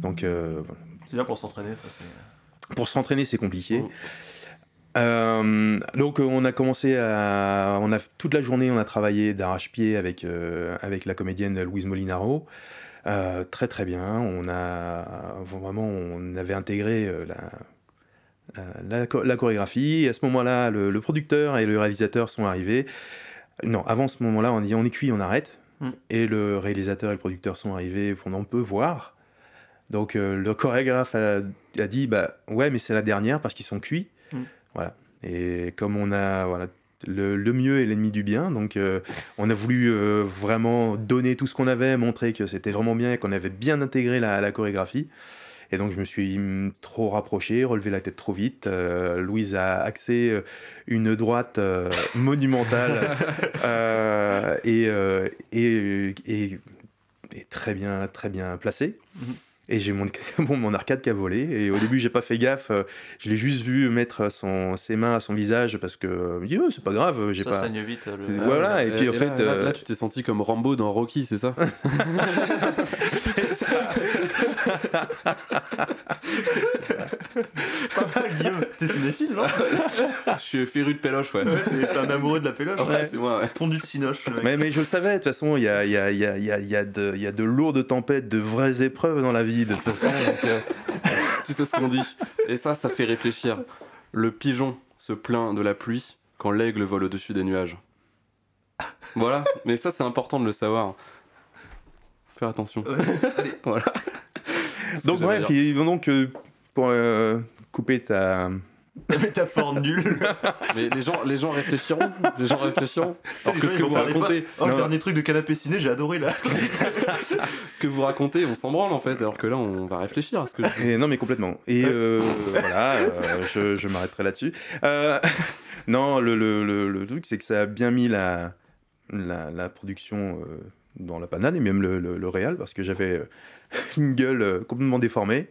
Donc euh, C'est bien pour s'entraîner, ça. c'est- pour s'entraîner, c'est compliqué. Euh, donc on a commencé à, on a toute la journée, on a travaillé d'arrache-pied avec avec la comédienne Louise Molinaro. Très très bien. On a vraiment, on avait intégré la, la, cho- la chorégraphie. Et à ce moment-là, le, le producteur et le réalisateur sont arrivés. Non, avant ce moment-là, on dit on est cuit, on arrête. Mm. Et le réalisateur et le producteur sont arrivés pour on peut voir. Donc euh, le chorégraphe a, a dit bah ouais mais c'est la dernière parce qu'ils sont cuits. Mm. Voilà. Et comme on a voilà le, le mieux est l'ennemi du bien, donc euh, on a voulu euh, vraiment donner tout ce qu'on avait, montrer que c'était vraiment bien et qu'on avait bien intégré la, la chorégraphie. Et donc, je me suis trop rapproché, relevé la tête trop vite. Euh, Louise a axé euh, une droite euh, monumentale euh, et, euh, et, et, et très bien, très bien placée. Mhm. Et j'ai mon, bon, mon arcade qui a volé. Et au début, j'ai pas fait gaffe. Je l'ai juste vu mettre son, ses mains à son visage parce que je me dis, Oh, c'est pas grave, j'ai Ça pas. saigne vite. Le... Voilà, et puis, en fait, euh, là, tu t'es senti comme Rambo dans Rocky, c'est ça Pas mal, Guillaume. T'es cinéphile, non? Je suis féru de péloche, ouais. Ouais, t'es un amoureux de la péloche. Ouais, c'est moi, ouais. Fondu de cinoche. Mais, mais je le savais, de toute façon, il y a, il y, a, il y, a, il y, a, il y, a de, il y a de lourdes tempêtes, de vraies épreuves dans la vie, de toute façon. donc, euh, Tu sais ce qu'on dit. Et ça, ça fait réfléchir. Le pigeon se plaint de la pluie quand l'aigle vole au-dessus des nuages. Voilà, mais ça c'est important de le savoir. Faire attention. Allez. Voilà. Donc bref, dire. il- donc, euh, pour euh, couper ta... Métaphore nulle. Mais les gens, les gens réfléchiront. Les gens réfléchiront. Alors Les que gens, ce ils que vont vous racontez, Oh, le dernier truc de canapé ciné, j'ai adoré là. ce que vous racontez, on s'en branle en fait. Alors que là, on va réfléchir à ce que. je- Et non, mais complètement. Et euh, voilà, euh, je, je m'arrêterai là-dessus. Euh, non, le, le, le, le truc, c'est que ça a bien mis la, la, la production euh, dans la panade et même le, le, le réal, parce que j'avais euh, une gueule euh, complètement déformée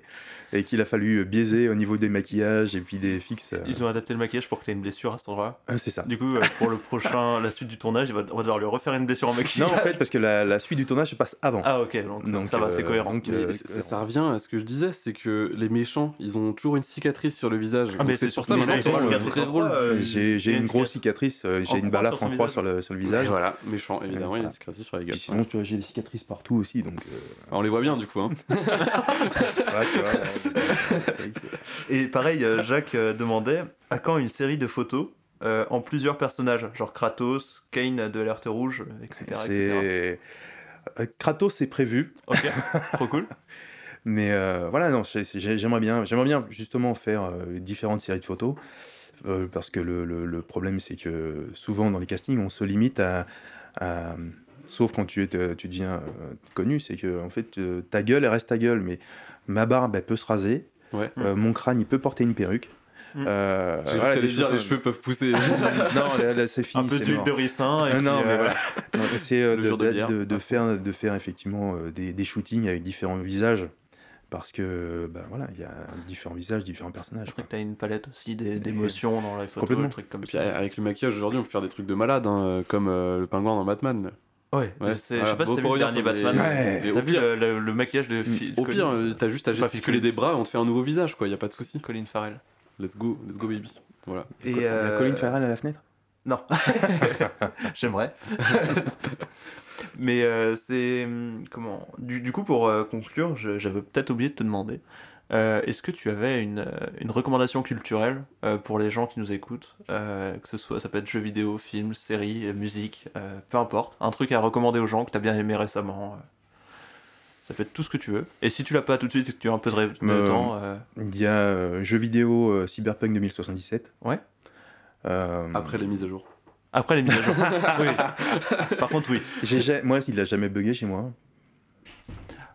et qu'il a fallu biaiser au niveau des maquillages et puis des fixes. euh. Ils ont adapté le maquillage pour que t'aies une blessure à cet endroit. Ah, c'est ça. Du coup, euh, pour le prochain, la suite du tournage, on va devoir lui refaire une blessure en maquillage. Non, en fait, parce que la, la suite du tournage se passe avant. Ah, ok, donc, Donc, ça va, c'est euh, cohérent. donc, Mais euh, ça, ça revient à ce que je disais, c'est que les méchants, ils ont toujours une cicatrice sur le visage. Ah, mais c'est pour ça mais maintenant là, tu ils ont vois une le cicatrice vrai en rôle. croix, euh, J'ai une une grosse cicatrice. cicatrice, euh, j'ai une balafre en croix sur le, sur le Et visage. voilà, méchant, évidemment, il y a Voilà. des cicatrices sur la gueule. Sinon, tu vois, j'ai des cicatrices partout aussi, donc. euh, On les voit bien du coup. Hein. voilà, tu vois, euh, Et pareil, euh, Jacques euh, demandait à quand une série de photos euh, en plusieurs personnages, genre Kratos, Kane de l'Alerte Rouge, etc. euh, Kratos, c'est prévu, Ok, trop cool. mais euh, voilà, non, j'aimerais bien, j'aimerais bien justement faire différentes séries de photos, parce que le, le- le problème, c'est que souvent dans les castings, on se limite à. à- sauf quand tu, es, tu deviens connu, c'est que en fait, ta gueule, elle reste ta gueule, mais ma barbe, elle peut se raser, Ouais. euh, mon crâne, il peut porter une perruque. Mm. Euh, J'ai voilà, dire choses- les cheveux peuvent pousser. non, là, là, c'est fini. Un peu c'est d'huile mort. de ricin. Et puis, non, mais euh, voilà. C'est euh, Le de, de de- bière. de- de faire, de faire effectivement euh, des, des shootings avec différents visages. Parce que, bah, voilà, il y a différents visages, différents personnages. Je crois quoi. que t'as une palette aussi d'émotions dans les photos, Complètement. des trucs comme Et puis ça. avec le maquillage aujourd'hui, on peut faire des trucs de malade, hein, comme euh, le pingouin dans Batman. Ouais, Ouais, je sais, je voilà. sais pas si t'as vu pour le dernier sur les- Batman. Ouais. T'as au vu pire, le, le- le maquillage de Phil au pire, Collins, euh, t'as juste à gesticuler des bras et on te fait un nouveau visage, quoi. Y a pas de souci. Colin Farrell. Let's go, let's go baby. Voilà. Et Co- euh, Colin Farrell à la fenêtre? Non. J'aimerais. Mais euh, c'est. hum, Comment? Du, du coup, pour conclure, je- j'avais peut-être oublié de te demander euh, est-ce que tu avais une, euh, une recommandation culturelle euh, pour les gens qui nous écoutent euh, Que ce soit, ça peut être jeux vidéo, films, séries, musique, euh, peu importe. Un truc à recommander aux gens que tu as bien aimé récemment. euh. Ça peut être tout ce que tu veux. Et si tu l'as pas tout de suite et que tu as un peu de, ré- de Euh, temps. euh, Il y a euh, jeux vidéo euh, Cyberpunk 2077. Ouais. Euh, Après les mises à jour. Après les mises à jour. oui. Par contre, oui. moi, il a jamais bugué chez moi.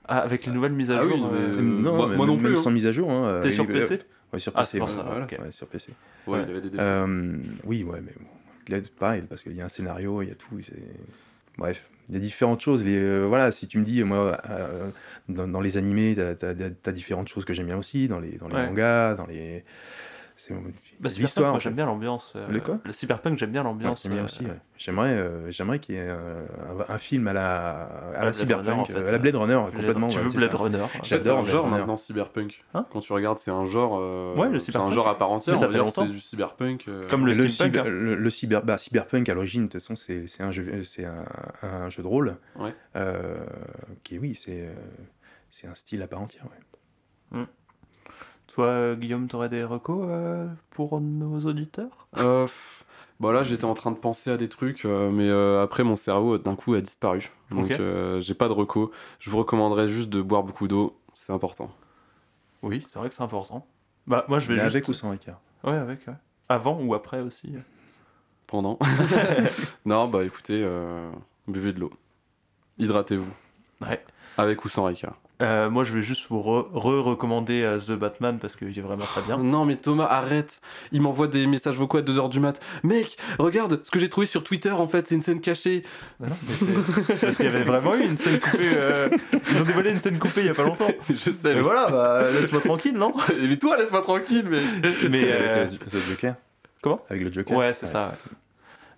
Ah, avec les nouvelles mises à Ah jour. oui, euh, Euh, non, moi- mais moi non même plus, hein. sans mise à jour. Hein, T'es euh, sur PC Ouais, sur Ah, PC. pour ouais, ça, ouais, ok. ouais, sur PC. Ouais, il y avait des défauts. Euh, oui, ouais, mais bon. Là, pareil, parce qu'il y a un scénario, il y a tout. Bref, il y a différentes choses. Les, euh, voilà, si tu me dis, moi, euh, dans, dans les animés, t'as as, différentes choses que j'aime bien aussi, dans les, dans les Ouais. mangas, dans les. C'est Bah, Cyberpunk, l'histoire. moi en fait. j'aime bien l'ambiance. euh, Le quoi? Le Cyberpunk, j'aime bien Ouais, l'ambiance. bien euh, aussi. ouais. J'aimerais, euh, j'aimerais qu'il y ait euh, un, un film à la, à la, Cyberpunk, Runner, en fait. euh, à la Blade Runner, Blade- complètement. Tu ouais, veux Blade ça. Runner En fait, c'est J'adore un genre Runner. maintenant cyberpunk. Hein Quand tu regardes, c'est un genre. euh, Ouais, le c'est un cyberpunk. genre à part entière. Mais ça fait longtemps. C'est du cyberpunk. euh, Comme le, le, steampunk. cyber- hein. le, le cyber, bah, cyberpunk à l'origine, de toute façon, c'est c'est un jeu, c'est un, un jeu de rôle. Ouais. Qui, oui, c'est c'est un style à part entière. Toi, Guillaume, t'aurais des recos euh, pour nos auditeurs? Euh, bon là j'étais en train de penser à des trucs, euh, mais euh, après mon cerveau d'un coup a disparu. Donc euh, j'ai pas de reco. Je vous recommanderais juste de boire beaucoup d'eau, c'est important. Oui, c'est vrai que c'est important. Bah, moi je vais Mais juste. avec ou sans écart? Ouais, avec, ouais. Avant ou après aussi? Pendant. non bah écoutez, euh, buvez de l'eau. Hydratez-vous. Ouais. Avec ou sans Ricard. Euh, moi, je vais juste vous re- re-recommander euh, The Batman parce qu'il est vraiment très bien. Non mais Thomas, arrête. Il m'envoie des messages vocaux à 2h du mat. Mec, regarde, ce que j'ai trouvé sur Twitter en fait, c'est une scène cachée. Non, c'est parce qu'il y avait vraiment eu une scène coupée. euh, Ils ont dévoilé une scène coupée il y a pas longtemps. Je sais. Mais voilà, bah, laisse-moi tranquille, non? Mais toi, laisse-moi tranquille, mais. Mais euh, avec le, le Joker Comment? Avec le Joker ouais, c'est ça. ouais.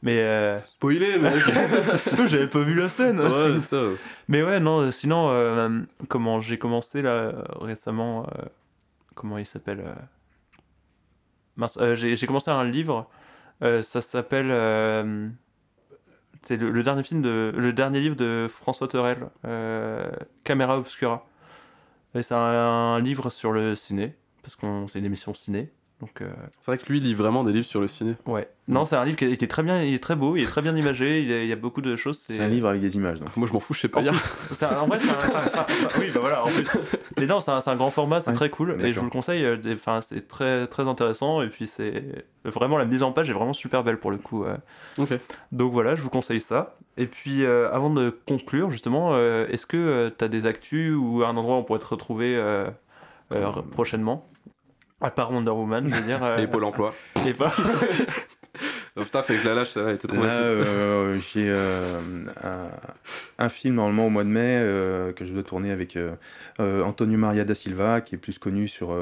Mais euh, Spoiler, mec. j'avais pas vu la scène. ouais, ça. Mais ouais, non, euh, sinon, euh, comment j'ai commencé là euh, récemment, euh, comment il s'appelle mince, j'ai commencé un livre, ça s'appelle, c'est le, le dernier film de, le dernier livre de François Terrel, euh, Camera Obscura. Et c'est un, un livre sur le ciné, parce qu'on c'est une émission ciné. Donc, euh, C'est vrai que lui, il lit vraiment des livres sur le ciné. ouais. Non, c'est un livre qui est, qui est très bien, il est très beau, il est très bien imagé, il y a, il y a beaucoup de choses. C'est un livre avec des images. Donc. Moi, je m'en fous, je sais pas En un- en vrai, c'est un, c'est un- c'est un- c'est un- oui, bah voilà, en plus. Mais non, c'est un, grand format, c'est Ouais, très cool, et je d'accord. vous le conseille. euh, Enfin, c'est très très intéressant, et puis c'est vraiment la mise en page est vraiment super belle pour le coup. euh. Ok. Donc voilà, je vous conseille ça. Et puis, euh, avant de conclure, justement, euh, est-ce que tu as des actus ou un endroit où on pourrait te retrouver euh, euh, prochainement? À part Wonder Woman, je veux dire. euh, Et Pôle emploi. et pas. Putain, fait que la lâche, ça était trop Là, facile. euh, j'ai euh, un, un film normalement au mois de mai euh, que je dois tourner avec euh, Antonio Maria da Silva, qui est plus connu sur,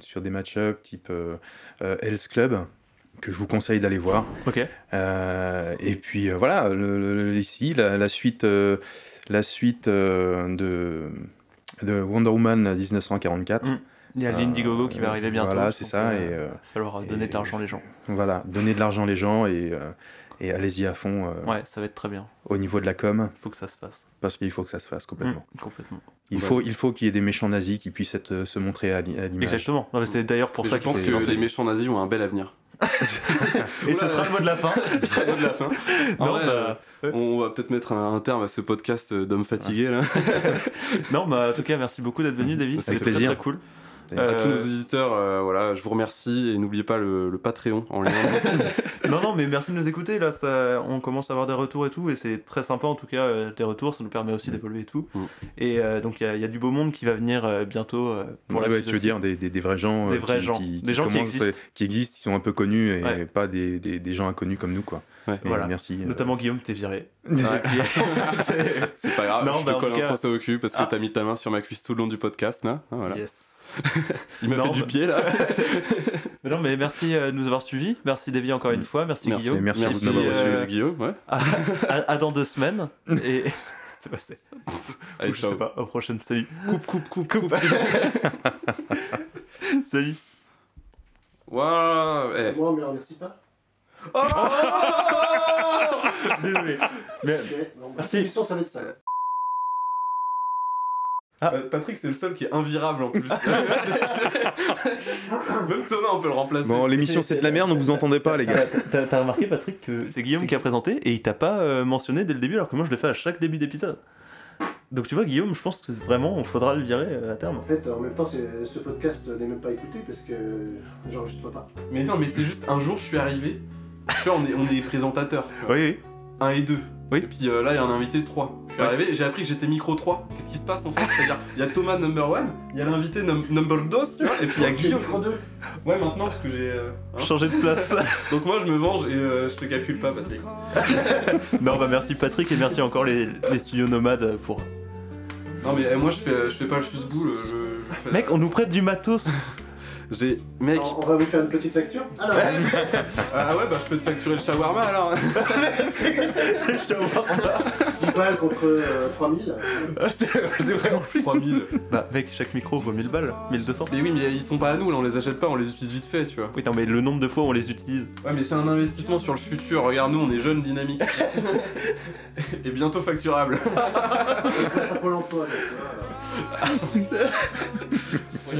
sur des match-up type Hell's Club, que je vous conseille d'aller voir. Ok. Et puis voilà, le, le- le- ici, la, la suite, la suite de, de Wonder Woman 1944. Mm. Il y a Euh, l'Indiegogo qui va arriver bientôt. Voilà, c'est donc, ça. euh, Et, euh, Il va falloir donner de l'argent les gens. voilà, donner de l'argent les gens et, euh, et allez-y à fond euh, Ouais, ça va être très bien. au niveau de la com, Il faut que ça se fasse. parce qu'il faut que ça se fasse complètement. Mm, complètement. Il faut, il faut qu'il y ait des méchants nazis qui puissent être- se montrer à l'i- à l'image. Exactement. Non, mais c'est d'ailleurs pour Mais ça je qu'ils pense que les méchants nazis ont un bel avenir. Et ce sera le mot de la fin. Ce sera le mot de la fin. En non, vrai, bah, euh, on va peut-être mettre un, un terme à ce podcast euh, d'hommes fatigués là. non, bah, en tout cas, merci beaucoup d'être venu, David. C'était très, plaisir. très cool. Et À Euh, tous nos auditeurs, euh, voilà, je vous remercie et n'oubliez pas le, le Patreon en lien. non, non, mais merci de nous écouter. Là, ça, on commence à avoir des retours et tout, et c'est très sympa en tout cas. euh, tes retours, ça nous permet aussi d'évoluer et tout. Mm. Et euh, donc, il y, a- il y a du beau monde qui va venir euh, bientôt. euh, pour Ouais, la ouais, suite tu veux dire des, des- des vrais gens, Des euh, vrais qui, gens. qui- Des gens qui commencent- existent. qui existent, qui sont un peu connus et Ouais. pas des, des- des gens inconnus comme nous quoi. Voilà. Merci. euh, Notamment Guillaume, t'es viré. C'est pas grave, Non, je bah, te colle un cas- procès au cul parce que Ah. t'as mis ta main sur ma cuisse tout le long du podcast là. Ah, voilà. Yes. Il m'a fait du bah- pied là. Non, mais merci euh, de nous avoir suivis. Merci Davy encore une fois. Merci, Merci, Guillaume. merci à vous Merci de m'avoir euh, monsieur Guillaume. Ouais. à, à- à dans deux semaines. Et c'est passé. Allez, Ou je sais pas. Au prochaine. Salut. Coupe, coupe, coupe, coupe. Salut. Waouh. eh. Moi, on me remercie pas. Désolé. Mais bah, Merci. cette émission, ça va être ça. Euh, Patrick, c'est le seul qui est invirable en plus. Même Thomas, on peut le remplacer. Bon, l'émission c'est de la merde, on vous entendait pas les gars. T'as t'as remarqué, Patrick, que c'est Guillaume qui a présenté et il t'a pas euh, mentionné dès le début, alors que moi je le fais à chaque début d'épisode. Donc tu vois, Guillaume, je pense que vraiment, il faudra le virer euh, à terme. En fait, en même temps, c'est- ce podcast n'est même pas écouté parce que j'enregistre pas. Mais non, mais c'est juste un jour, je suis arrivé. Tu vois, on est, on est présentateurs. Oui, oui. 1 et 2. Oui. Et puis euh, là, il y a un invité 3. Je suis Ouais. arrivé, j'ai appris que j'étais micro 3. Qu'est-ce qui se passe en fait? C'est-à-dire, il y a Thomas number 1, il y a l'invité num- number 2, tu vois, et puis il y a Guillaume. micro 2. Ouais, maintenant, parce que j'ai. euh, hein. Changer de place. Donc moi, je me venge et euh, je te calcule pas, Patrick. non, bah merci Patrick et merci encore les, les studios nomades pour. Non, mais euh, moi, je fais, je fais pas le fuse-boule. Je, je fais- Mec, on nous prête du matos. J'ai. Mec. Alors, on va vous faire une petite facture. Alors, Ah ouais, bah je peux te facturer le shawarma alors. 10 balles contre euh, 3000. c'est vraiment plus. 3000. Bah, mec, chaque micro vaut 1000 balles, 1200. Mais oui, mais ils sont pas à nous, là, on les achète pas, on les utilise vite fait, tu vois. Oui, non, mais le nombre de fois où on les utilise. Ouais, mais c'est un investissement sur le futur. Regarde, nous, on est jeunes, dynamiques. et bientôt facturable. Ça Pôle emploi.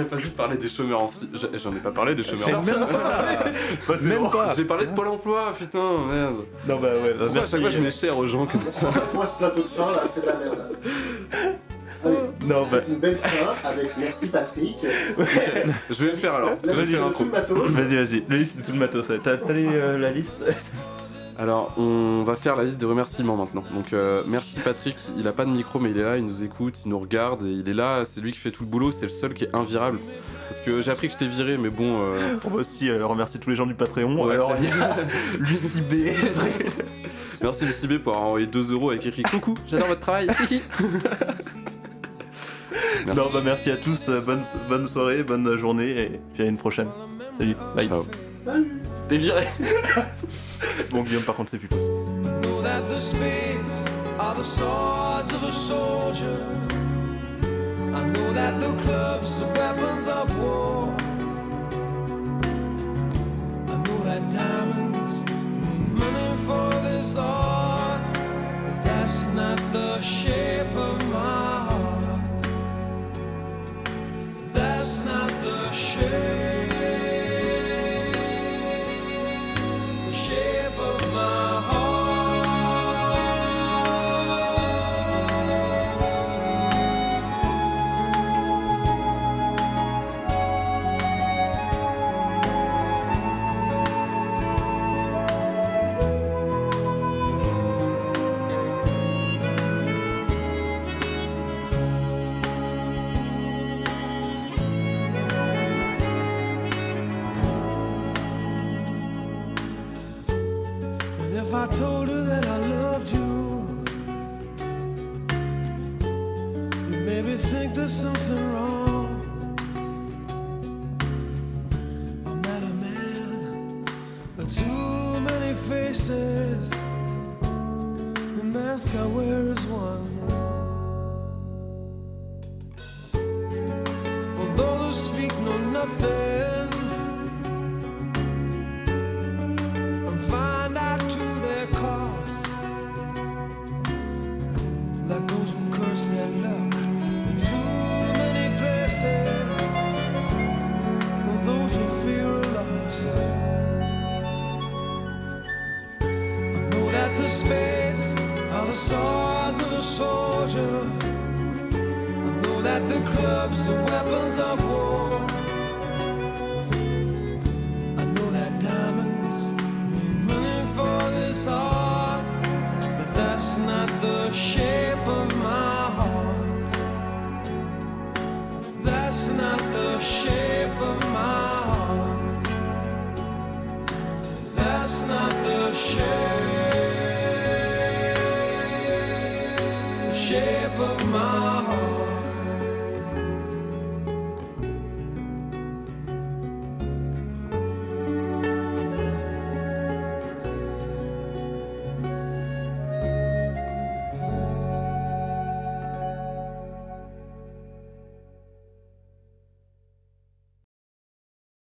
A pas dû parler des chômeurs en J'en ai pas parlé des chômeurs en slip. Même pas. Bah, c'est Même bon. pas. J'ai parlé de Pôle emploi, putain, merde. Non, bah ouais, Pourquoi à chaque fois je mets cher aux gens comme ça Moi, ce plateau de fin, là, c'est de la merde. Allez, Non, bah. une belle fin avec merci Patrick. Je vais le faire alors, le matos. Vas-y, vas-y. La liste de tout le matos. t'as les, euh, la liste? Alors, on va faire la liste des remerciements maintenant. Donc, euh, merci Patrick. Il a pas de micro, mais il est là, il nous écoute, il nous regarde et il est là. C'est lui qui fait tout le boulot. C'est le seul qui est invirable. Parce que j'ai appris que je t'ai viré, mais bon. euh, On va aussi euh, remercier tous les gens du Patreon. Ouais. Alors, il y a Lucie B. Merci Lucie B pour avoir envoyé 2 euros avec écrit Coucou, j'adore votre travail. Merci. Non, bah merci à tous. bonne, bonne soirée, bonne journée et puis à une prochaine. Salut. Bye. Ciao. T'es viré. Bon, Guillaume, par contre, c'est plus possible. that the spades are the swords of a soldier. I know that the clubs are weapons of war. I know that diamonds mean money for this art. But that's not the shape of my heart. That's not the shape.